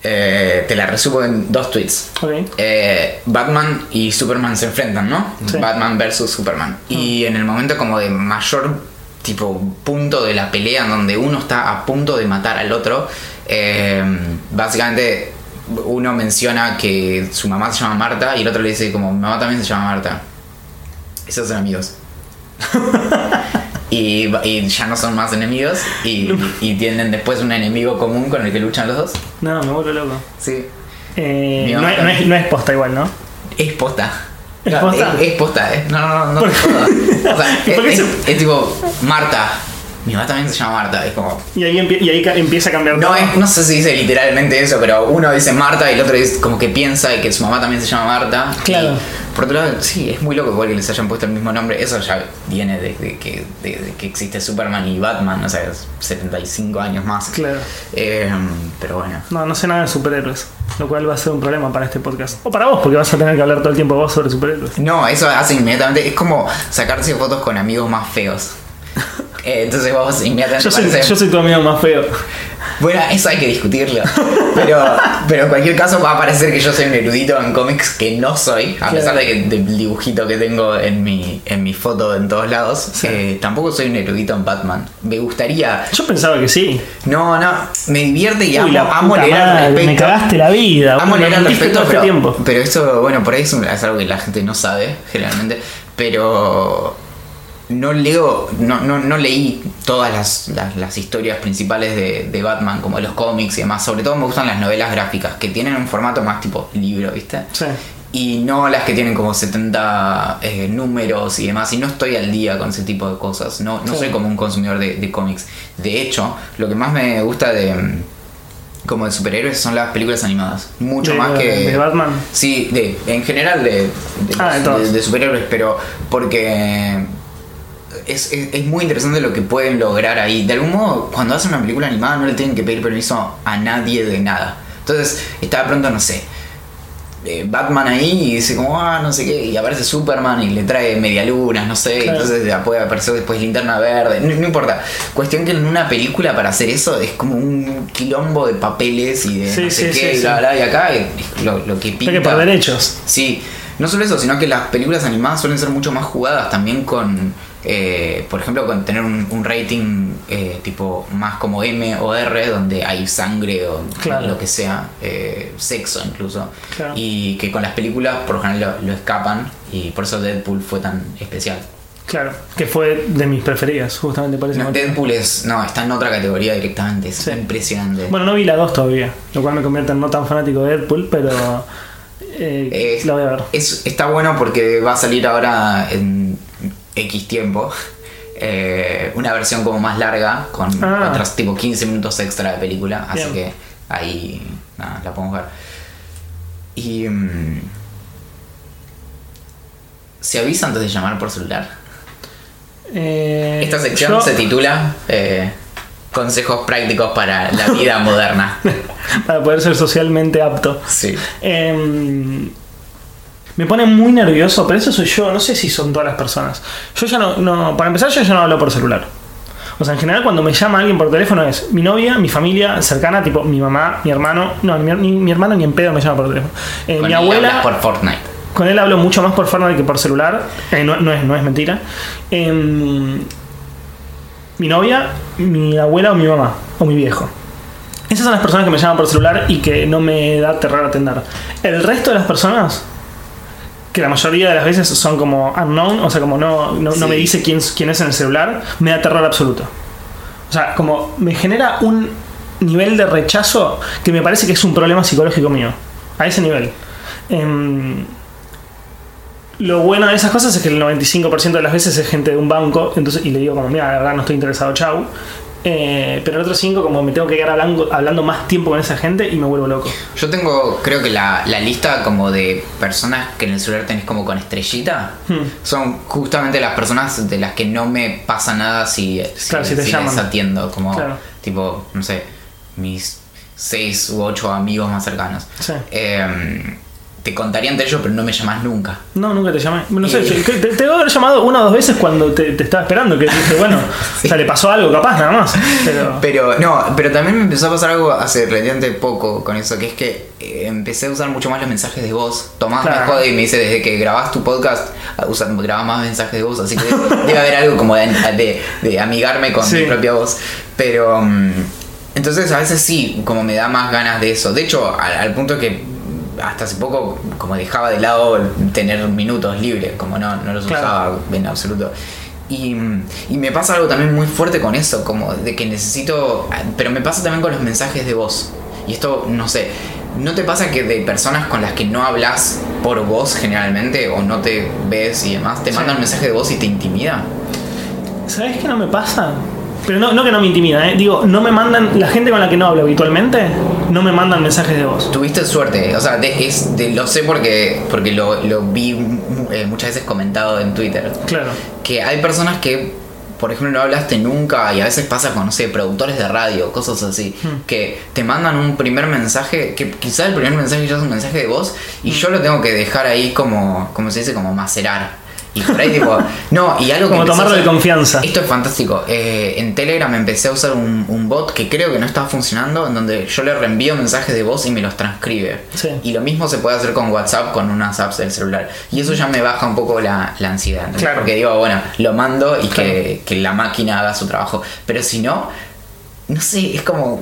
Eh, te la resumo en dos tweets. Eh, Batman y Superman se enfrentan, ¿no? Sí. Batman versus Superman. Y en el momento como de mayor tipo punto de la pelea en donde uno está a punto de matar al otro, eh, básicamente uno menciona que su mamá se llama Marta y el otro le dice como mi mamá también se llama Marta. Esos son amigos. y, y ya no son más enemigos y, y tienen después un enemigo común con el que luchan los dos. No, me vuelvo loco. Sí. Eh, no, es, no, es, no es posta igual, ¿no? Es posta. ¿Es No, posta? Es, es posta, eh. No, no, no, no. O sea, ¿Y es, por qué es- se- es tipo, Marta. Mi mamá también se llama Marta. Es como. Y ahí, empie- y ahí empieza a cambiar No, todo. es, no sé si dice literalmente eso, pero uno dice Marta y el otro dice como que piensa y que su mamá también se llama Marta. Claro. Y, por otro lado, sí, es muy loco igual que les hayan puesto el mismo nombre. Eso ya viene desde que, de, de que existe Superman y Batman, o sea, es 75 años más. Claro. Eh, pero bueno. No, no sé nada de superhéroes. Lo cual va a ser un problema para este podcast. O para vos, porque vas a tener que hablar todo el tiempo vos sobre superhéroes. No, eso hace inmediatamente. Es como sacarse fotos con amigos más feos. Eh, entonces vos inmediatamente. Yo soy, parece- yo soy tu amigo más feo. Bueno, eso hay que discutirlo. Pero, pero en cualquier caso va a parecer que yo soy un erudito en cómics que no soy, a Claro. pesar de que del dibujito que tengo en mi, en mi foto en todos lados. Sí. eh, tampoco soy un erudito en Batman. Me gustaría. Yo pensaba que sí. No, no, me divierte y Uy, amo, la amo puta leer al respecto. Me cagaste la vida. Amo leer al respecto, todo este pero, tiempo. pero eso, bueno, por ahí es, un- es algo que la gente no sabe, generalmente. Pero no leo, no, no, no leí todas las, las, las historias principales de, de Batman, como los cómics y demás. Sobre todo me gustan las novelas gráficas, que tienen un formato más tipo libro, ¿viste? Sí. Y no las que tienen como 70 eh, números y demás. Y no estoy al día con ese tipo de cosas. No, no Sí. soy como un consumidor de, de cómics. De hecho, lo que más me gusta de como de superhéroes son las películas animadas. Mucho De- más que. de Batman. Sí, de, en general de, de, Ah, los- de superhéroes, pero porque es, es- es muy interesante lo que pueden lograr ahí. De algún modo, cuando hacen una película animada no le tienen que pedir permiso a nadie de nada. Entonces, está de pronto, no sé, eh, Batman ahí y dice como, ah, no sé qué, y aparece Superman y le trae medialunas, no sé, Claro. entonces ya puede aparecer después linterna verde, no, no importa. Cuestión que en una película para hacer eso es como un quilombo de papeles y de Sí, no sé sí, qué, sí, y bla, bla, y acá es lo, lo que pinta. Hay que por derechos. Sí, no solo eso, sino que las películas animadas suelen ser mucho más jugadas también con, eh, por ejemplo, con tener un, un rating eh, tipo más como M o R, donde hay sangre o Claro. lo que sea, eh, sexo incluso, Claro. y que con las películas por lo general lo, lo escapan y por eso Deadpool fue tan especial. Claro. Que fue de mis preferidas, justamente por ese No. Deadpool es, no, está en otra categoría directamente, es Sí. impresionante. Bueno, no vi la 2 todavía, lo cual me convierte en no tan fanático de Deadpool, pero Eh, la voy a ver. Es, está bueno porque va a salir ahora en X tiempo. eh, una versión como más larga, con Ah. otros tipo 15 minutos extra de película. Así Bien. que ahí nada, la podemos ver. Y. mm, ¿Se avisa antes de llamar por celular? Eh, Esta sección yo- se titula eh, Consejos prácticos para la vida moderna. Para poder ser socialmente apto. Sí. Em, me pone muy nervioso, pero eso soy yo, no sé si son todas las personas. Yo ya no, no, para empezar yo ya no hablo por celular. O sea, en general cuando me llama alguien por teléfono es mi novia, mi familia cercana, tipo mi mamá, mi hermano, no, mi, ni mi hermano ni en pedo me llama por teléfono. Eh, Con mi abuela, hablas por Fortnite. con él hablo mucho más por Fortnite que por celular, Eh, no, no es, no es mentira. Em, mi novia, mi abuela o mi mamá, o mi viejo. Esas son las personas que me llaman por celular y que no me da terror atender. El resto de las personas, que la mayoría de las veces son como unknown, o sea, como no, no, me dice quién, quién es en el celular, me da terror absoluto. O sea, como me genera un nivel de rechazo que me parece que es un problema psicológico mío. A ese nivel. Em, lo bueno de esas cosas es que el 95% de las veces es gente de un banco, entonces y le digo como, mira, la verdad no estoy interesado, chau. Eh, pero el otro 5 como me tengo que quedar hablando, hablando más tiempo con esa gente y me vuelvo loco. Yo tengo, creo que la, la lista como de personas que en el celular tenés como con estrellita Hmm. son justamente las personas de las que no me pasa nada si, si, Claro, si te si llaman. les atiendo. Como, Claro. tipo, no sé, mis seis u ocho amigos más cercanos. Sí. Eh, te contaría entre ellos, pero no me llamás nunca. No, nunca te llamé. No sé, Y- te, te, debo haber llamado una o dos veces cuando te, te estaba esperando. Que dije, bueno, o sea, le pasó algo capaz nada más. Pero. Pero no, pero también me empezó a pasar algo hace relativamente poco con eso, que es que eh, empecé a usar mucho más los mensajes de voz. Tomás Claro. me jode y me dice desde que grabás tu podcast, ah, usa- grabás más mensajes de voz, así que debe haber algo como de, de- de amigarme con Sí. mi propia voz. Pero mm, entonces a veces sí, como me da más ganas de eso. De hecho, al, al punto que hasta hace poco como dejaba de lado tener minutos libres, como no, no los Claro. usaba en absoluto. Y, y me pasa algo también muy fuerte con eso, como de que necesito, pero me pasa también con los mensajes de voz. Y esto, no sé, ¿no te pasa que de personas con las que no hablas por voz generalmente o no te ves y demás, te Sí. mandan un mensaje de voz y te intimida? ¿Sabes qué no me pasa? Pero no, no que no me intimida, ¿eh? Digo, no me mandan. La gente con la que no hablo habitualmente, no me mandan mensajes de voz. Tuviste suerte, o sea, de- es, de- lo sé porque, porque lo, lo vi eh, muchas veces comentado en Twitter. Claro. que hay personas que, por ejemplo, no hablaste nunca y a veces pasa con, no sé, productores de radio, cosas así, Hmm. que te mandan un primer mensaje, que quizá el primer mensaje ya es un mensaje de voz y yo lo tengo que dejar ahí como, como se dice, como macerar. Y por ahí tipo, no, y algo. Como tomarlo de confianza. Esto es fantástico. Eh, en Telegram empecé a usar un, un bot que creo que no estaba funcionando, en donde yo le reenvío mensajes de voz y me los transcribe. Sí. Y lo mismo se puede hacer con WhatsApp, con unas apps del celular. Y eso ya me baja un poco la, la ansiedad. Claro. Porque digo, bueno, lo mando y Claro. que, que la máquina haga su trabajo. Pero si no, no sé, es como,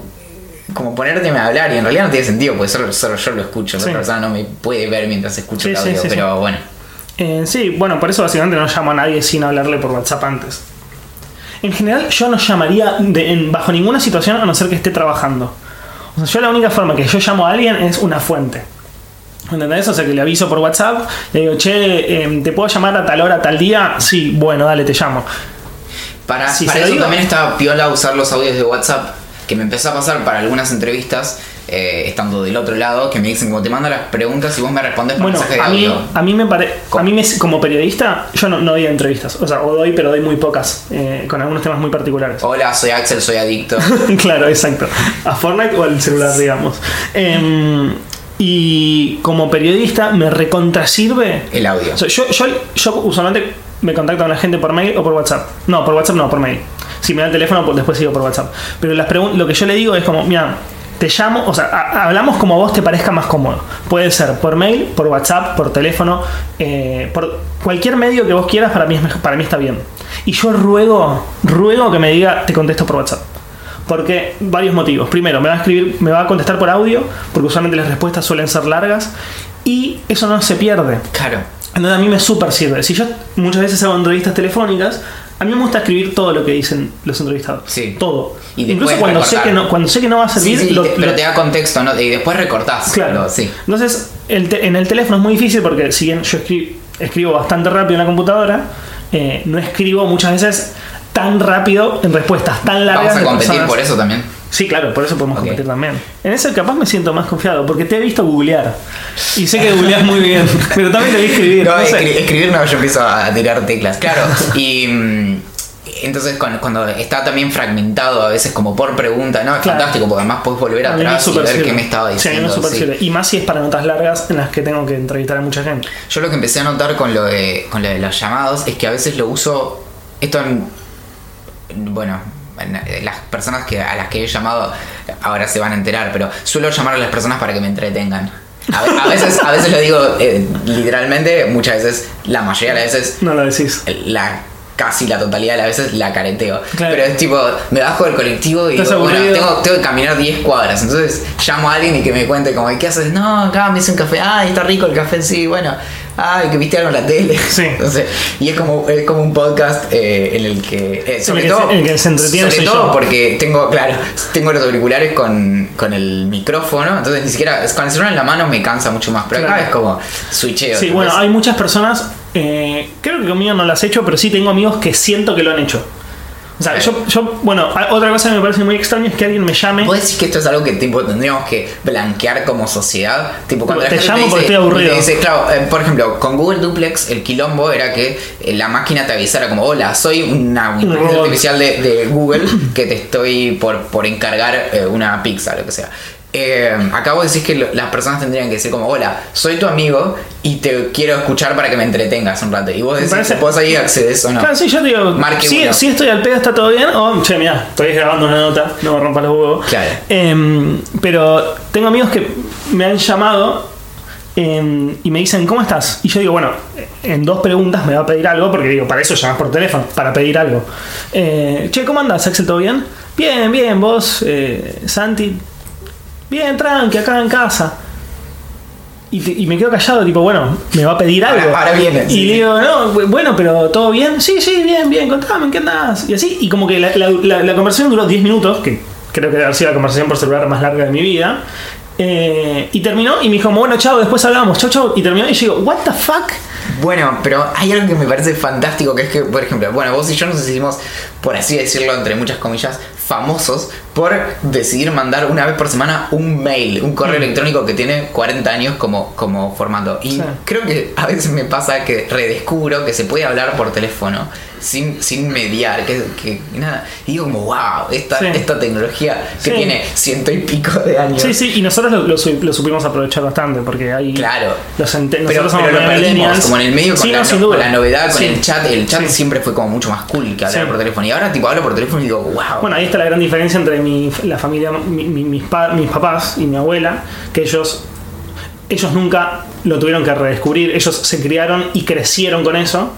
como ponérteme a hablar y en realidad no tiene sentido, porque solo, solo yo lo escucho. Sí. Otra persona no me puede ver mientras escucho Sí, el audio. sí, pero bueno. Eh, sí, bueno, por eso básicamente no llamo a nadie sin hablarle por WhatsApp antes. En general, yo no llamaría de- en- bajo ninguna situación a no ser que esté trabajando. O sea, yo la única forma que yo llamo a alguien es una fuente. ¿Entendés? O sea, que le aviso por WhatsApp, le digo, che, eh, ¿te puedo llamar a tal hora, tal día? Sí, bueno, dale, te llamo. Para, Si para eso digo- también estaba piola usar los audios de WhatsApp, que me empezó a pasar para algunas entrevistas, eh, estando del otro lado, que me dicen como te mando las preguntas y vos me respondes por Bueno, mensaje de a mí, audio. a mí me parece, a mí me, como periodista, yo no, no doy entrevistas. O sea, o doy, pero doy muy pocas, eh, con algunos temas muy particulares. Hola, soy Axel, soy adicto. claro, exacto. A Fortnite o al celular, digamos. Em, y como periodista me recontra sirve. El audio. O sea, yo, yo, yo usualmente me contacto con la gente por mail o por WhatsApp. No, por WhatsApp no, por mail. Si me da el teléfono, pues después sigo por WhatsApp. Pero las lo que yo le digo es como, mira, te llamo, o sea, ha- hablamos como a vos te parezca más cómodo. Puede ser por mail, por WhatsApp, por teléfono, eh, por cualquier medio que vos quieras, para mí, es para mí está bien. Y yo ruego, ruego que me diga, te contesto por WhatsApp. Porque varios motivos. Primero, me va a escribir, me va a contestar por audio, porque usualmente las respuestas suelen ser largas. Y eso no se pierde. Claro. Entonces a mí me súper sirve. Si yo muchas veces hago entrevistas telefónicas, a mí me gusta escribir todo lo que dicen los entrevistados. Sí. Todo. Y Incluso cuando sé, que no, cuando sé que no va a servir, sí, lo- te- pero lo- te da contexto, ¿no? Y después recortás. Claro. Lo- sí. Entonces, el te- en el teléfono es muy difícil porque si bien yo escri- escribo bastante rápido en la computadora, eh, no escribo muchas veces tan rápido en respuestas tan largas. Vamos a competir personas. por eso también. Sí, claro, por eso podemos competir también. En ese capaz me siento más confiado, porque te he visto googlear. Y sé que googleas muy bien, pero también te vi escribir. No, no sé. escri- escribir no, yo empiezo a tirar teclas, claro. Y mm, entonces cuando, cuando está también fragmentado a veces como por pregunta, ¿no? Es Claro. fantástico porque además puedes volver atrás y ver qué me estaba Sí, diciendo. sí. sirve. Y más si es para notas largas en las que tengo que entrevistar a mucha gente. Yo lo que empecé a notar con lo de, con lo de los llamados es que a veces lo uso. Esto. Bueno, en- las personas que, a las que he llamado ahora se van a enterar, pero suelo llamar a las personas para que me entretengan. A, a veces, a veces lo digo eh, literalmente, muchas veces, la mayoría de las veces, No lo decís. la casi la totalidad de las veces la careteo. Claro. Pero es tipo, me bajo del colectivo y digo, bueno, tengo, tengo que caminar 10 cuadras. Entonces llamo a alguien y que me cuente como, ¿qué haces? No, acá me hice un café. Ay, está rico el café, sí, bueno. Ay, que viste algo en la tele. Sí. Entonces, y es como, es como un podcast eh, en el que... eh, sobre que todo, se- el que se entretiene sobre todo yo. porque tengo, claro, tengo los auriculares con, con el micrófono. Entonces ni siquiera, con el celular en la mano me cansa mucho más. Pero acá Claro. es como switcheo. Sí, bueno, hay muchas personas, eh, creo que conmigo no las he hecho, pero sí tengo amigos que siento que lo han hecho. O sea, yo, yo, bueno, otra cosa que me parece muy extraña es que alguien me llame. ¿Vos decís que esto es algo que tipo, tendríamos que blanquear como sociedad? Tipo, cuando Te la gente llamo te porque dice, estoy aburrido. te dice, claro, eh, por ejemplo, con Google Duplex el quilombo era que eh, la máquina te avisara como, hola, soy una inteligencia artificial de, de Google que te estoy por, por encargar eh, una pizza, lo que sea. Eh, acá vos decís que lo- las personas tendrían que decir como, hola, soy tu amigo y te quiero escuchar para que me entretengas un rato. Y vos decís, parece- vos ahí accedes o no. Claro, sí, yo digo, sí, sí estoy al pedo, está todo bien. O, che, mira, estoy grabando una nota, no me rompas los huevos. Claro. Em, pero tengo amigos que me han llamado em, y me dicen, ¿cómo estás? Y yo digo, bueno, en dos preguntas me va a pedir algo, porque digo, para eso llamas por teléfono, para pedir algo. Eh, che, ¿cómo andas, Axel? ¿Todo bien? Bien, bien, vos, eh, Santi. Bien, tranqui, acá en casa. Y, te- y me quedo callado, tipo, bueno, me va a pedir Ahora- algo. ahora viene, Y sí, digo, no, bu- bueno, pero ¿todo bien? Sí, sí, bien, bien, contame, ¿en qué andás? Y así, y como que la, la- la- la conversación duró 10 minutos, que creo que debe haber sido la conversación por celular más larga de mi vida. Eh, y terminó y me dijo, bueno, chao, después hablamos, chao, chao. Y terminó y yo digo, ¿what the fuck? Bueno, pero hay algo que me parece fantástico, que es que, por ejemplo, bueno, vos y yo nos hicimos, por así decirlo, entre muchas comillas, famosos por decidir mandar una vez por semana un mail, un correo Mm. electrónico que tiene 40 años como, como formato. Y Sí. creo que a veces me pasa que redescubro que se puede hablar por teléfono sin, sin mediar, que, que nada. Y digo como, wow, esta, Sí. esta tecnología que Sí. tiene ciento y pico de años. Sí, sí, y nosotros lo, lo lo supimos aprovechar bastante, porque hay... Claro. Los Pero, somos pero lo perdimos, como en el medio con, Sí, la, no, sin con duda. la novedad, con el chat. El chat siempre fue como mucho más cool que hablar por teléfono. Y ahora tipo hablo por teléfono y digo, wow. Bueno, ahí está la gran diferencia entre mi, la familia, mi- mi- mis, pa- mis papás y mi abuela, que ellos, ellos nunca lo tuvieron que redescubrir, ellos se criaron y crecieron con eso.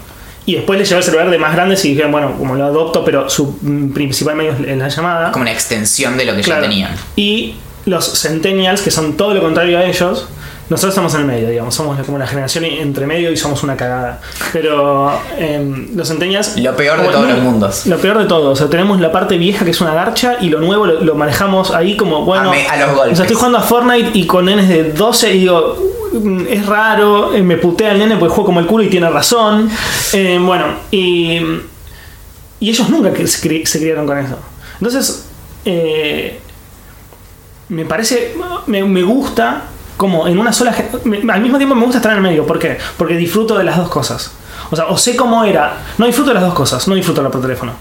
Y después les llegó el celular de más grandes y dijeron, bueno, como lo adopto, pero su principal medio es la llamada. como una extensión de lo que Claro. ya tenían. Y los centennials, que son todo lo contrario a ellos, nosotros estamos en el medio, digamos, somos como la generación entre medio y somos una cagada. Pero em, los centennials... Lo peor de todos los mundos. Lo peor de todo, o sea, tenemos la parte vieja que es una garcha y lo nuevo lo, lo manejamos ahí como, bueno... A me- a los golpes. O sea, estoy jugando a Fortnite y con nenes de 12 y digo, "Mm, es raro, eh, me putea el nene porque juego como el culo y tiene razón. Eh, bueno, y... Y ellos nunca se, cri- se criaron con eso. Entonces, eh, me parece, me, gusta como en una sola... al mismo tiempo me gusta estar en el medio. ¿Por qué? Porque disfruto de las dos cosas. O sea, o sé cómo era. No disfruto de las dos cosas, no disfruto la por teléfono.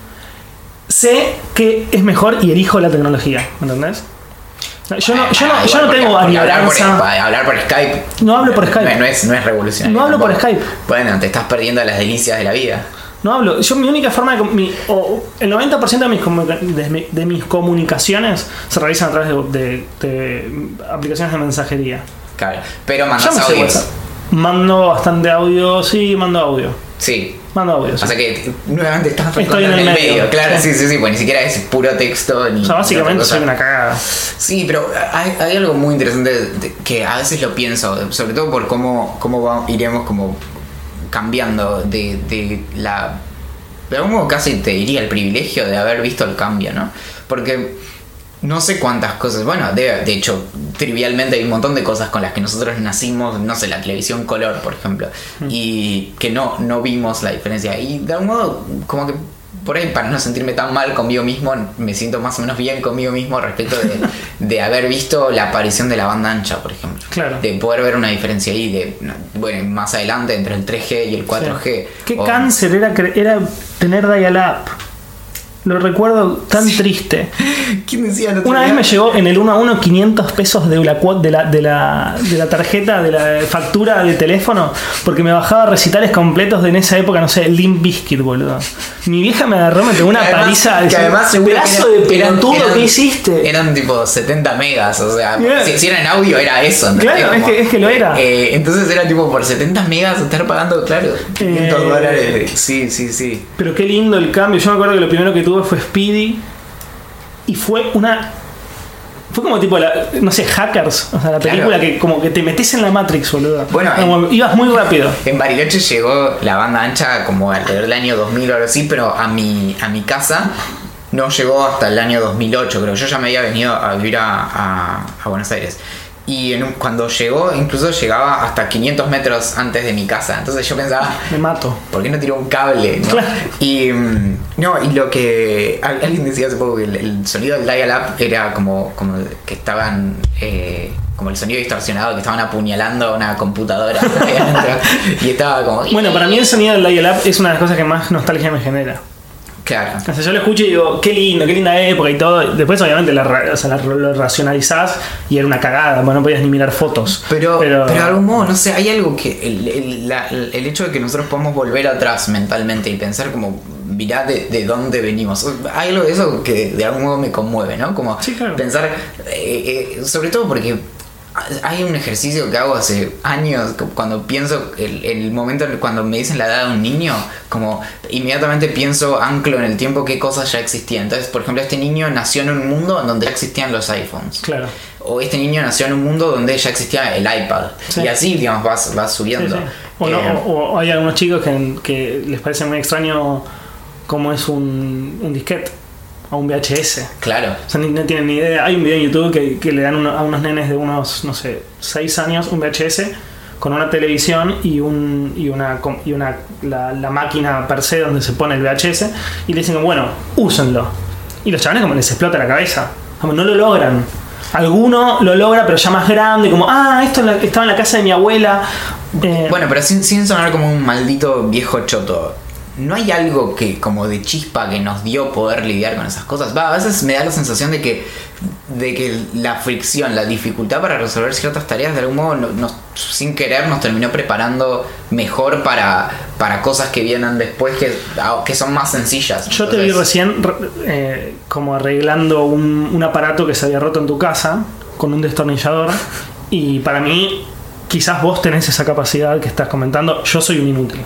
Sé que es mejor y elijo la tecnología, ¿me entendés? Yo no, yo no, Ah, yo no porque- tengo hablar hablar por Skype. No hablo por Skype. No, no es, no es revolucionario. No hablo por. Skype. Bueno, te estás perdiendo las delicias de la vida. No hablo. Yo mi única forma de... mi- el 90% de mis, de, mi- de mis comunicaciones se realizan a través de, de- de aplicaciones de mensajería. Claro. Pero mandas audios. Mando bastante audio, sí, mando audio. Sí. Mando audio. sí. O sea que nuevamente estás Estoy en el medio. Claro, sí, Sí. sí. Pues ni siquiera es puro texto ni. o sea, básicamente soy una cagada. Sí, pero hay, hay algo muy interesante que a veces lo pienso, sobre todo por cómo, cómo va- iremos como cambiando de, de la... De algún modo casi te diría el privilegio de haber visto el cambio, ¿no? Porque no sé cuántas cosas, bueno, de, de hecho, trivialmente hay un montón de cosas con las que nosotros nacimos, no sé, la televisión color, por ejemplo, y que no, no vimos la diferencia. Y de algún modo, como que por ahí, para no sentirme tan mal conmigo mismo, me siento más o menos bien conmigo mismo respecto de, de haber visto la aparición de la banda ancha, por ejemplo. Claro. De poder ver una diferencia ahí, de, bueno, más adelante entre el 3G y el 4G. Qué o- cáncer era, era tener dial-up. Lo recuerdo tan triste. ¿Quién decía otro Una vez me llegó en el 1 a 1 500 pesos de la, de la, de la, de la tarjeta, de la factura de teléfono, porque me bajaba recitales completos de en esa época, no sé, Limp Bizkit, boludo. Mi vieja me agarró, me pegó una además- paliza. que además que pedazo de pelotudo que hiciste. Eran tipo 70 megas, o sea, Yeah. si, si era en audio era eso. ¿entendés? Claro, es que- es que lo era. eh, entonces era tipo por 70 megas estar pagando, claro, 500 Eh. dólares. Sí, sí, sí. Pero qué lindo el cambio. Yo me acuerdo que lo primero que tuve fue Speedy. Y fue una. Fue como tipo, la, no sé, Hackers. O sea, la Claro. película que como que te metes en la Matrix, boludo. Bueno, Como ibas muy rápido. En Bariloche llegó la banda ancha como alrededor del año 2000 o algo así, pero a mi, a mi casa no llegó hasta el año 2008, creo. Yo ya me había venido a vivir a, a- a Buenos Aires. Y en un- cuando llegó, incluso llegaba hasta 500 metros antes de mi casa. Entonces yo pensaba, Me mato. ¿por qué no tiró un cable? no? Claro. Y mm, no, y lo que al- alguien decía hace poco que el, el sonido del dial-up era como, como que estaban eh, como el sonido distorsionado, que estaban apuñalando a una computadora y estaba como Bueno, para mí el sonido del dial-up es una de las cosas que más nostalgia me genera. Claro. O sea, yo lo escucho y digo, qué lindo, qué linda época y todo. Después, obviamente, la o sea, la- lo racionalizás y era una cagada, porque no podías ni mirar fotos. Pero, pero, de algún modo, no sé, hay algo que. El, el- la- el hecho de que nosotros podamos volver atrás mentalmente y pensar como. Mirá de, de dónde venimos. Hay algo de eso que de algún modo me conmueve, ¿no? Como Sí, claro. pensar. eh, eh, sobre todo porque. Hay un ejercicio que hago hace años cu- cuando pienso el, el momento en- cuando me dicen la edad de un niño, como inmediatamente pienso, anclo en el tiempo qué cosas ya existían. Entonces, por ejemplo, este niño nació en un mundo en donde ya existían los iPhones. Claro. O este niño nació en un mundo donde ya existía el iPad. Sí. Y así, digamos, vas, vas subiendo. sí. O, no- Eh, o- o hay algunos chicos que, que les parece muy extraño cómo es un, un disquete o un VHS. claro. O sea, ni- no tienen ni idea. Hay un video en YouTube que, que le dan uno- a unos nenes de unos, no sé, 6 años un VHS con una televisión y un y una y una la, la máquina per se donde se pone el VHS y le dicen bueno, úsenlo. Y los chavales como les explota la cabeza. Como no lo logran. Alguno lo logra, pero ya más grande, como, ah, esto estaba en la casa de mi abuela. Eh, Bueno, pero sin, sin sonar como un maldito viejo choto. No hay algo que como de chispa que nos dio poder lidiar con esas cosas. Va, a veces me da la sensación de que de que la fricción, la dificultad para resolver ciertas tareas de algún modo nos, sin querer nos terminó preparando mejor para, para cosas que vienen después que, que son más sencillas. Yo te vi recién re- eh, como arreglando un, un aparato que se había roto en tu casa con un destornillador y para mí quizás vos tenés esa capacidad que estás comentando, yo soy un inútil.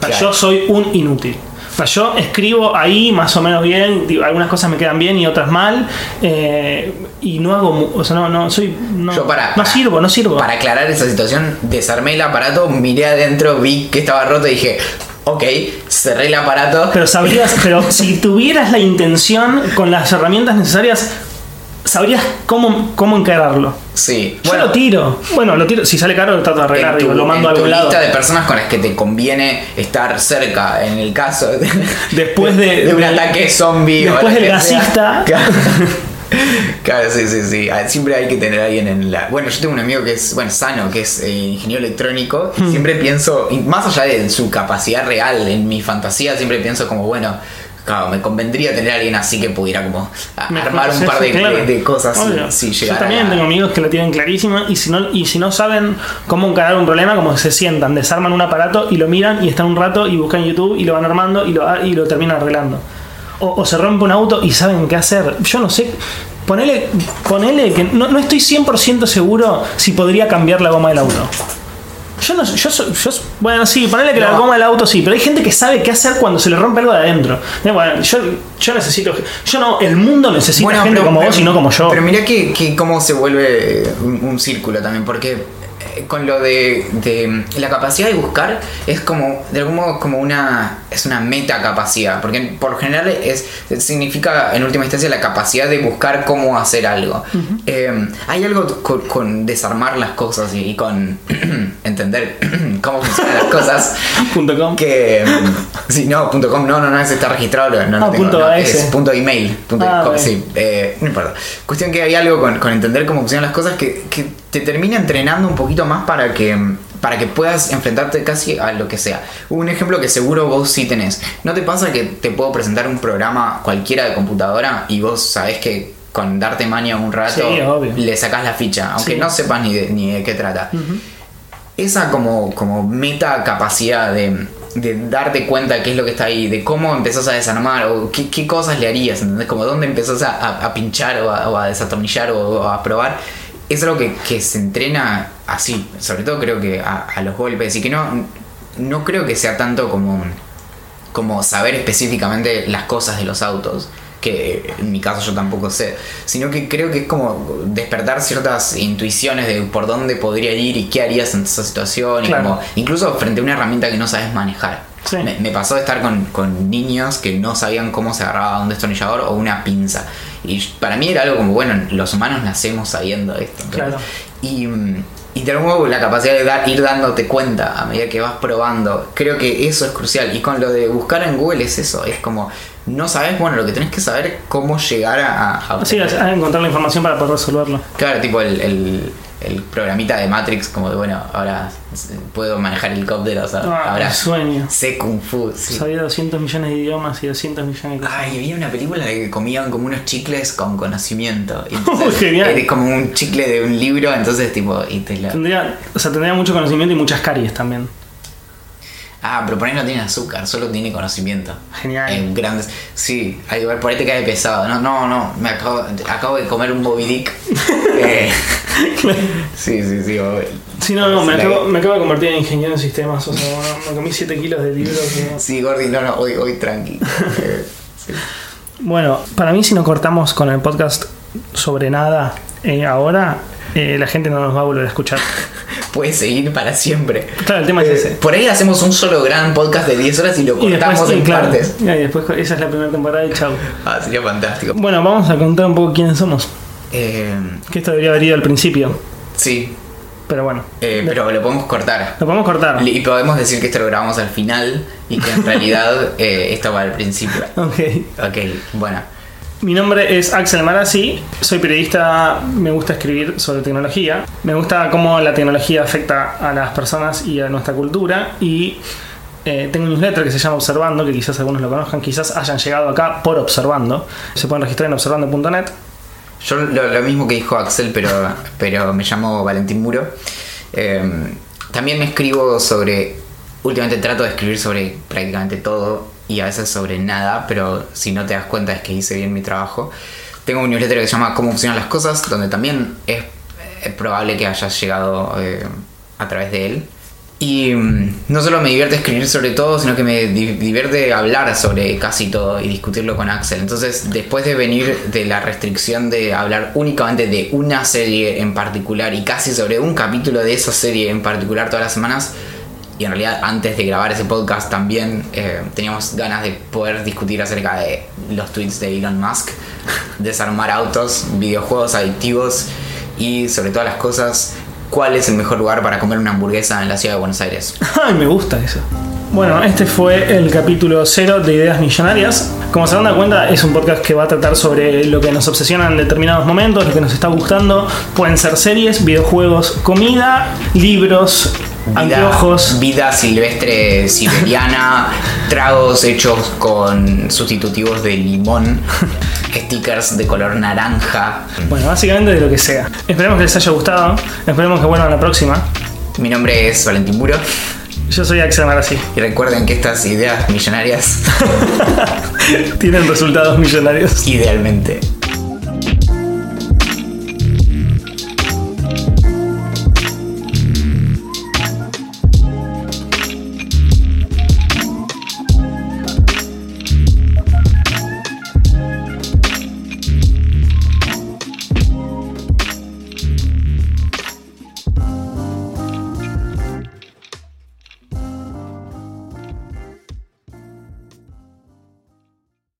O sea. Yo soy un inútil. O sea, yo escribo ahí más o menos bien, digo, algunas cosas me quedan bien y otras mal, eh, y no hago, o sea, no, no, soy, no, Yo para, no sirvo, no sirvo. Para aclarar esa situación, desarmé el aparato, miré adentro, vi que estaba roto y dije, ok, cerré el aparato. Pero sabrías, pero si tuvieras la intención con las herramientas necesarias, sabrías cómo, cómo encararlo. sí, Yo lo tiro. Bueno, lo tiro. Si sale caro, lo trato de arreglar. digo, tu, lo mando a en tu algún lado. lista de personas con las que te conviene estar cerca en el caso de, Después de- un de- ataque zombie después del gasista. Claro. Claro, sí, sí, sí. Ah, Siempre hay que tener a alguien en la. Bueno, yo tengo un amigo que es, bueno, sano, que es eh, ingeniero electrónico. Hmm. Siempre pienso, más allá de su capacidad real, en mi fantasía, siempre pienso como, bueno, claro, me convendría tener a alguien así que pudiera como armar un par de, claro. de- de cosas si- si, Yo también a- tengo amigos que la tienen clarísima y si no y si no saben cómo encarar un problema, como que se sientan, desarman un aparato y lo miran y están un rato y buscan YouTube y lo van armando y lo, y lo terminan arreglando. O, o se rompe un auto y saben qué hacer. Yo no sé. Ponele, ponele que no, no estoy 100% seguro si podría cambiar la goma del auto. Yo no yo, yo soy- bueno, sí, ponele que la goma del auto sí, pero hay gente que sabe qué hacer cuando se le rompe algo de adentro. Eh, Bueno, yo, yo necesito, yo no, el mundo necesita gente como vos y no como yo. Pero mira que, que cómo se vuelve un, círculo también, porque con lo de, de la capacidad de buscar es como, de algún modo, como una, es una metacapacidad, porque por lo general es, significa en última instancia la capacidad de buscar cómo hacer algo. Eh, hay algo con, con desarmar las cosas y, y con entender cómo funcionan las cosas. Punto com. Que sí, no, punto com, no, no, no, ese está registrado, no, no Ah, tengo, punto no, es punto email, punto Ah, com, sí, eh, no importa. Cuestión que hay algo con, con entender cómo funcionan las cosas que, que te termina entrenando un poquito más para que para que puedas enfrentarte casi a lo que sea. Un ejemplo que seguro vos sí tenés. ¿No te pasa que te puedo presentar un programa cualquiera de computadora y vos sabés que con darte maña un rato Sí, le sacás la ficha, aunque Sí. no sepas ni de, ni de qué trata? esa como, como meta capacidad de, de darte cuenta de qué es lo que está ahí, de cómo empezás a desarmar o qué, qué cosas le harías, ¿entendés? Como dónde empezás a, a- a pinchar o a, o a desatornillar o, o a probar. Es algo que, que se entrena así, sobre todo creo que a, a los golpes y que no, no creo que sea tanto como, como saber específicamente las cosas de los autos que en mi caso yo tampoco sé, sino que creo que es como despertar ciertas intuiciones de por dónde podría ir y qué harías en esa situación, y Claro. como, incluso frente a una herramienta que no sabes manejar. Sí. Me, me pasó de estar con, con niños que no sabían cómo se agarraba un destornillador o una pinza. Y para mí era algo como, bueno, los humanos nacemos sabiendo esto. Claro. Y, y de nuevo la capacidad de dar, ir dándote cuenta a medida que vas probando. Creo que eso es crucial. Y con lo de buscar en Google es eso. Es como, no sabes, bueno, lo que tenés que saber es cómo llegar a... a Sí, a a encontrar la información para poder resolverlo. Claro, tipo el, el, el programita de Matrix, como de bueno, ahora puedo manejar helicópteros, Ah, ahora qué sueño. sé Kung Fu. sí. Sabía 200 millones de idiomas y 200 millones de cosas. Ay, había una película de que comían como unos chicles con conocimiento. Y entonces, Genial. Era como un chicle de un libro, entonces tipo, y te la- Tendría, o sea, tendría mucho conocimiento y muchas caries también. Ah, pero por ahí no tiene azúcar, solo tiene conocimiento. Genial. En grandes. Sí, ahí, por ahí te cae pesado. No, no, no. Me acabo, acabo de comer un Bobby Dick. Eh, sí, sí, sí. Bobby. Sí, no, no, me acabo, me acabo de convertir en ingeniero en sistemas. O sea, me comí 7 kilos de libros. que- Sí, Gordy, no, no, hoy, hoy tranqui. Eh, sí. Bueno, para mí, si no cortamos con el podcast sobre nada eh, ahora, eh, la gente no nos va a volver a escuchar. Puedes seguir para siempre. Claro, el tema es Eh, ese. por ahí hacemos un solo gran podcast de 10 horas y lo Y después, cortamos en claro, partes. y después esa es la primera temporada y chau. Ah, sería fantástico. Bueno, vamos a contar un poco quiénes somos. Eh, Que esto debería haber ido al principio, sí, pero bueno. eh, pero lo podemos cortar. Lo podemos cortar. Y podemos decir que esto lo grabamos al final y que en realidad eh, esto va al principio. Ok. Ok, bueno. Mi nombre es Axel Marazzi, soy periodista, me gusta escribir sobre tecnología, me gusta cómo la tecnología afecta a las personas y a nuestra cultura y eh, tengo un newsletter que se llama Observando, que quizás algunos lo conozcan, quizás hayan llegado acá por Observando, se pueden registrar en observando.net. Yo lo, mismo que dijo Axel, pero, pero me llamo Valentín Muro. Eh, también escribo sobre. Últimamente trato de escribir sobre prácticamente todo y a veces sobre nada, pero si no te das cuenta es que hice bien mi trabajo. Tengo un newsletter que se llama Cómo funcionan las cosas, donde también es, es probable que hayas llegado eh, a través de él. Y mm, no solo me divierte escribir sobre todo, sino que me di- divierte hablar sobre casi todo y discutirlo con Axel. Entonces, después de venir de la restricción de hablar únicamente de una serie en particular y casi sobre un capítulo de esa serie en particular todas las semanas, y en realidad antes de grabar ese podcast también eh, teníamos ganas de poder discutir acerca de los tweets de Elon Musk, desarmar autos, videojuegos adictivos y sobre todas las cosas, cuál es el mejor lugar para comer una hamburguesa en la ciudad de Buenos Aires. Ay, me gusta eso. Bueno, este fue el capítulo cero de Ideas Millonarias. Como se dan cuenta, es un podcast que va a tratar sobre lo que nos obsesiona en determinados momentos, lo que nos está gustando. Pueden ser series, videojuegos, comida, libros, anteojos. vida silvestre siberiana, tragos hechos con sustitutivos de limón, stickers de color naranja. Bueno, básicamente de lo que sea. Esperemos que les haya gustado. Esperemos que vuelvan la próxima. Mi nombre es Valentín Muro Yo soy Axel Marazzi. y recuerden que estas ideas millonarias Tienen resultados millonarios. idealmente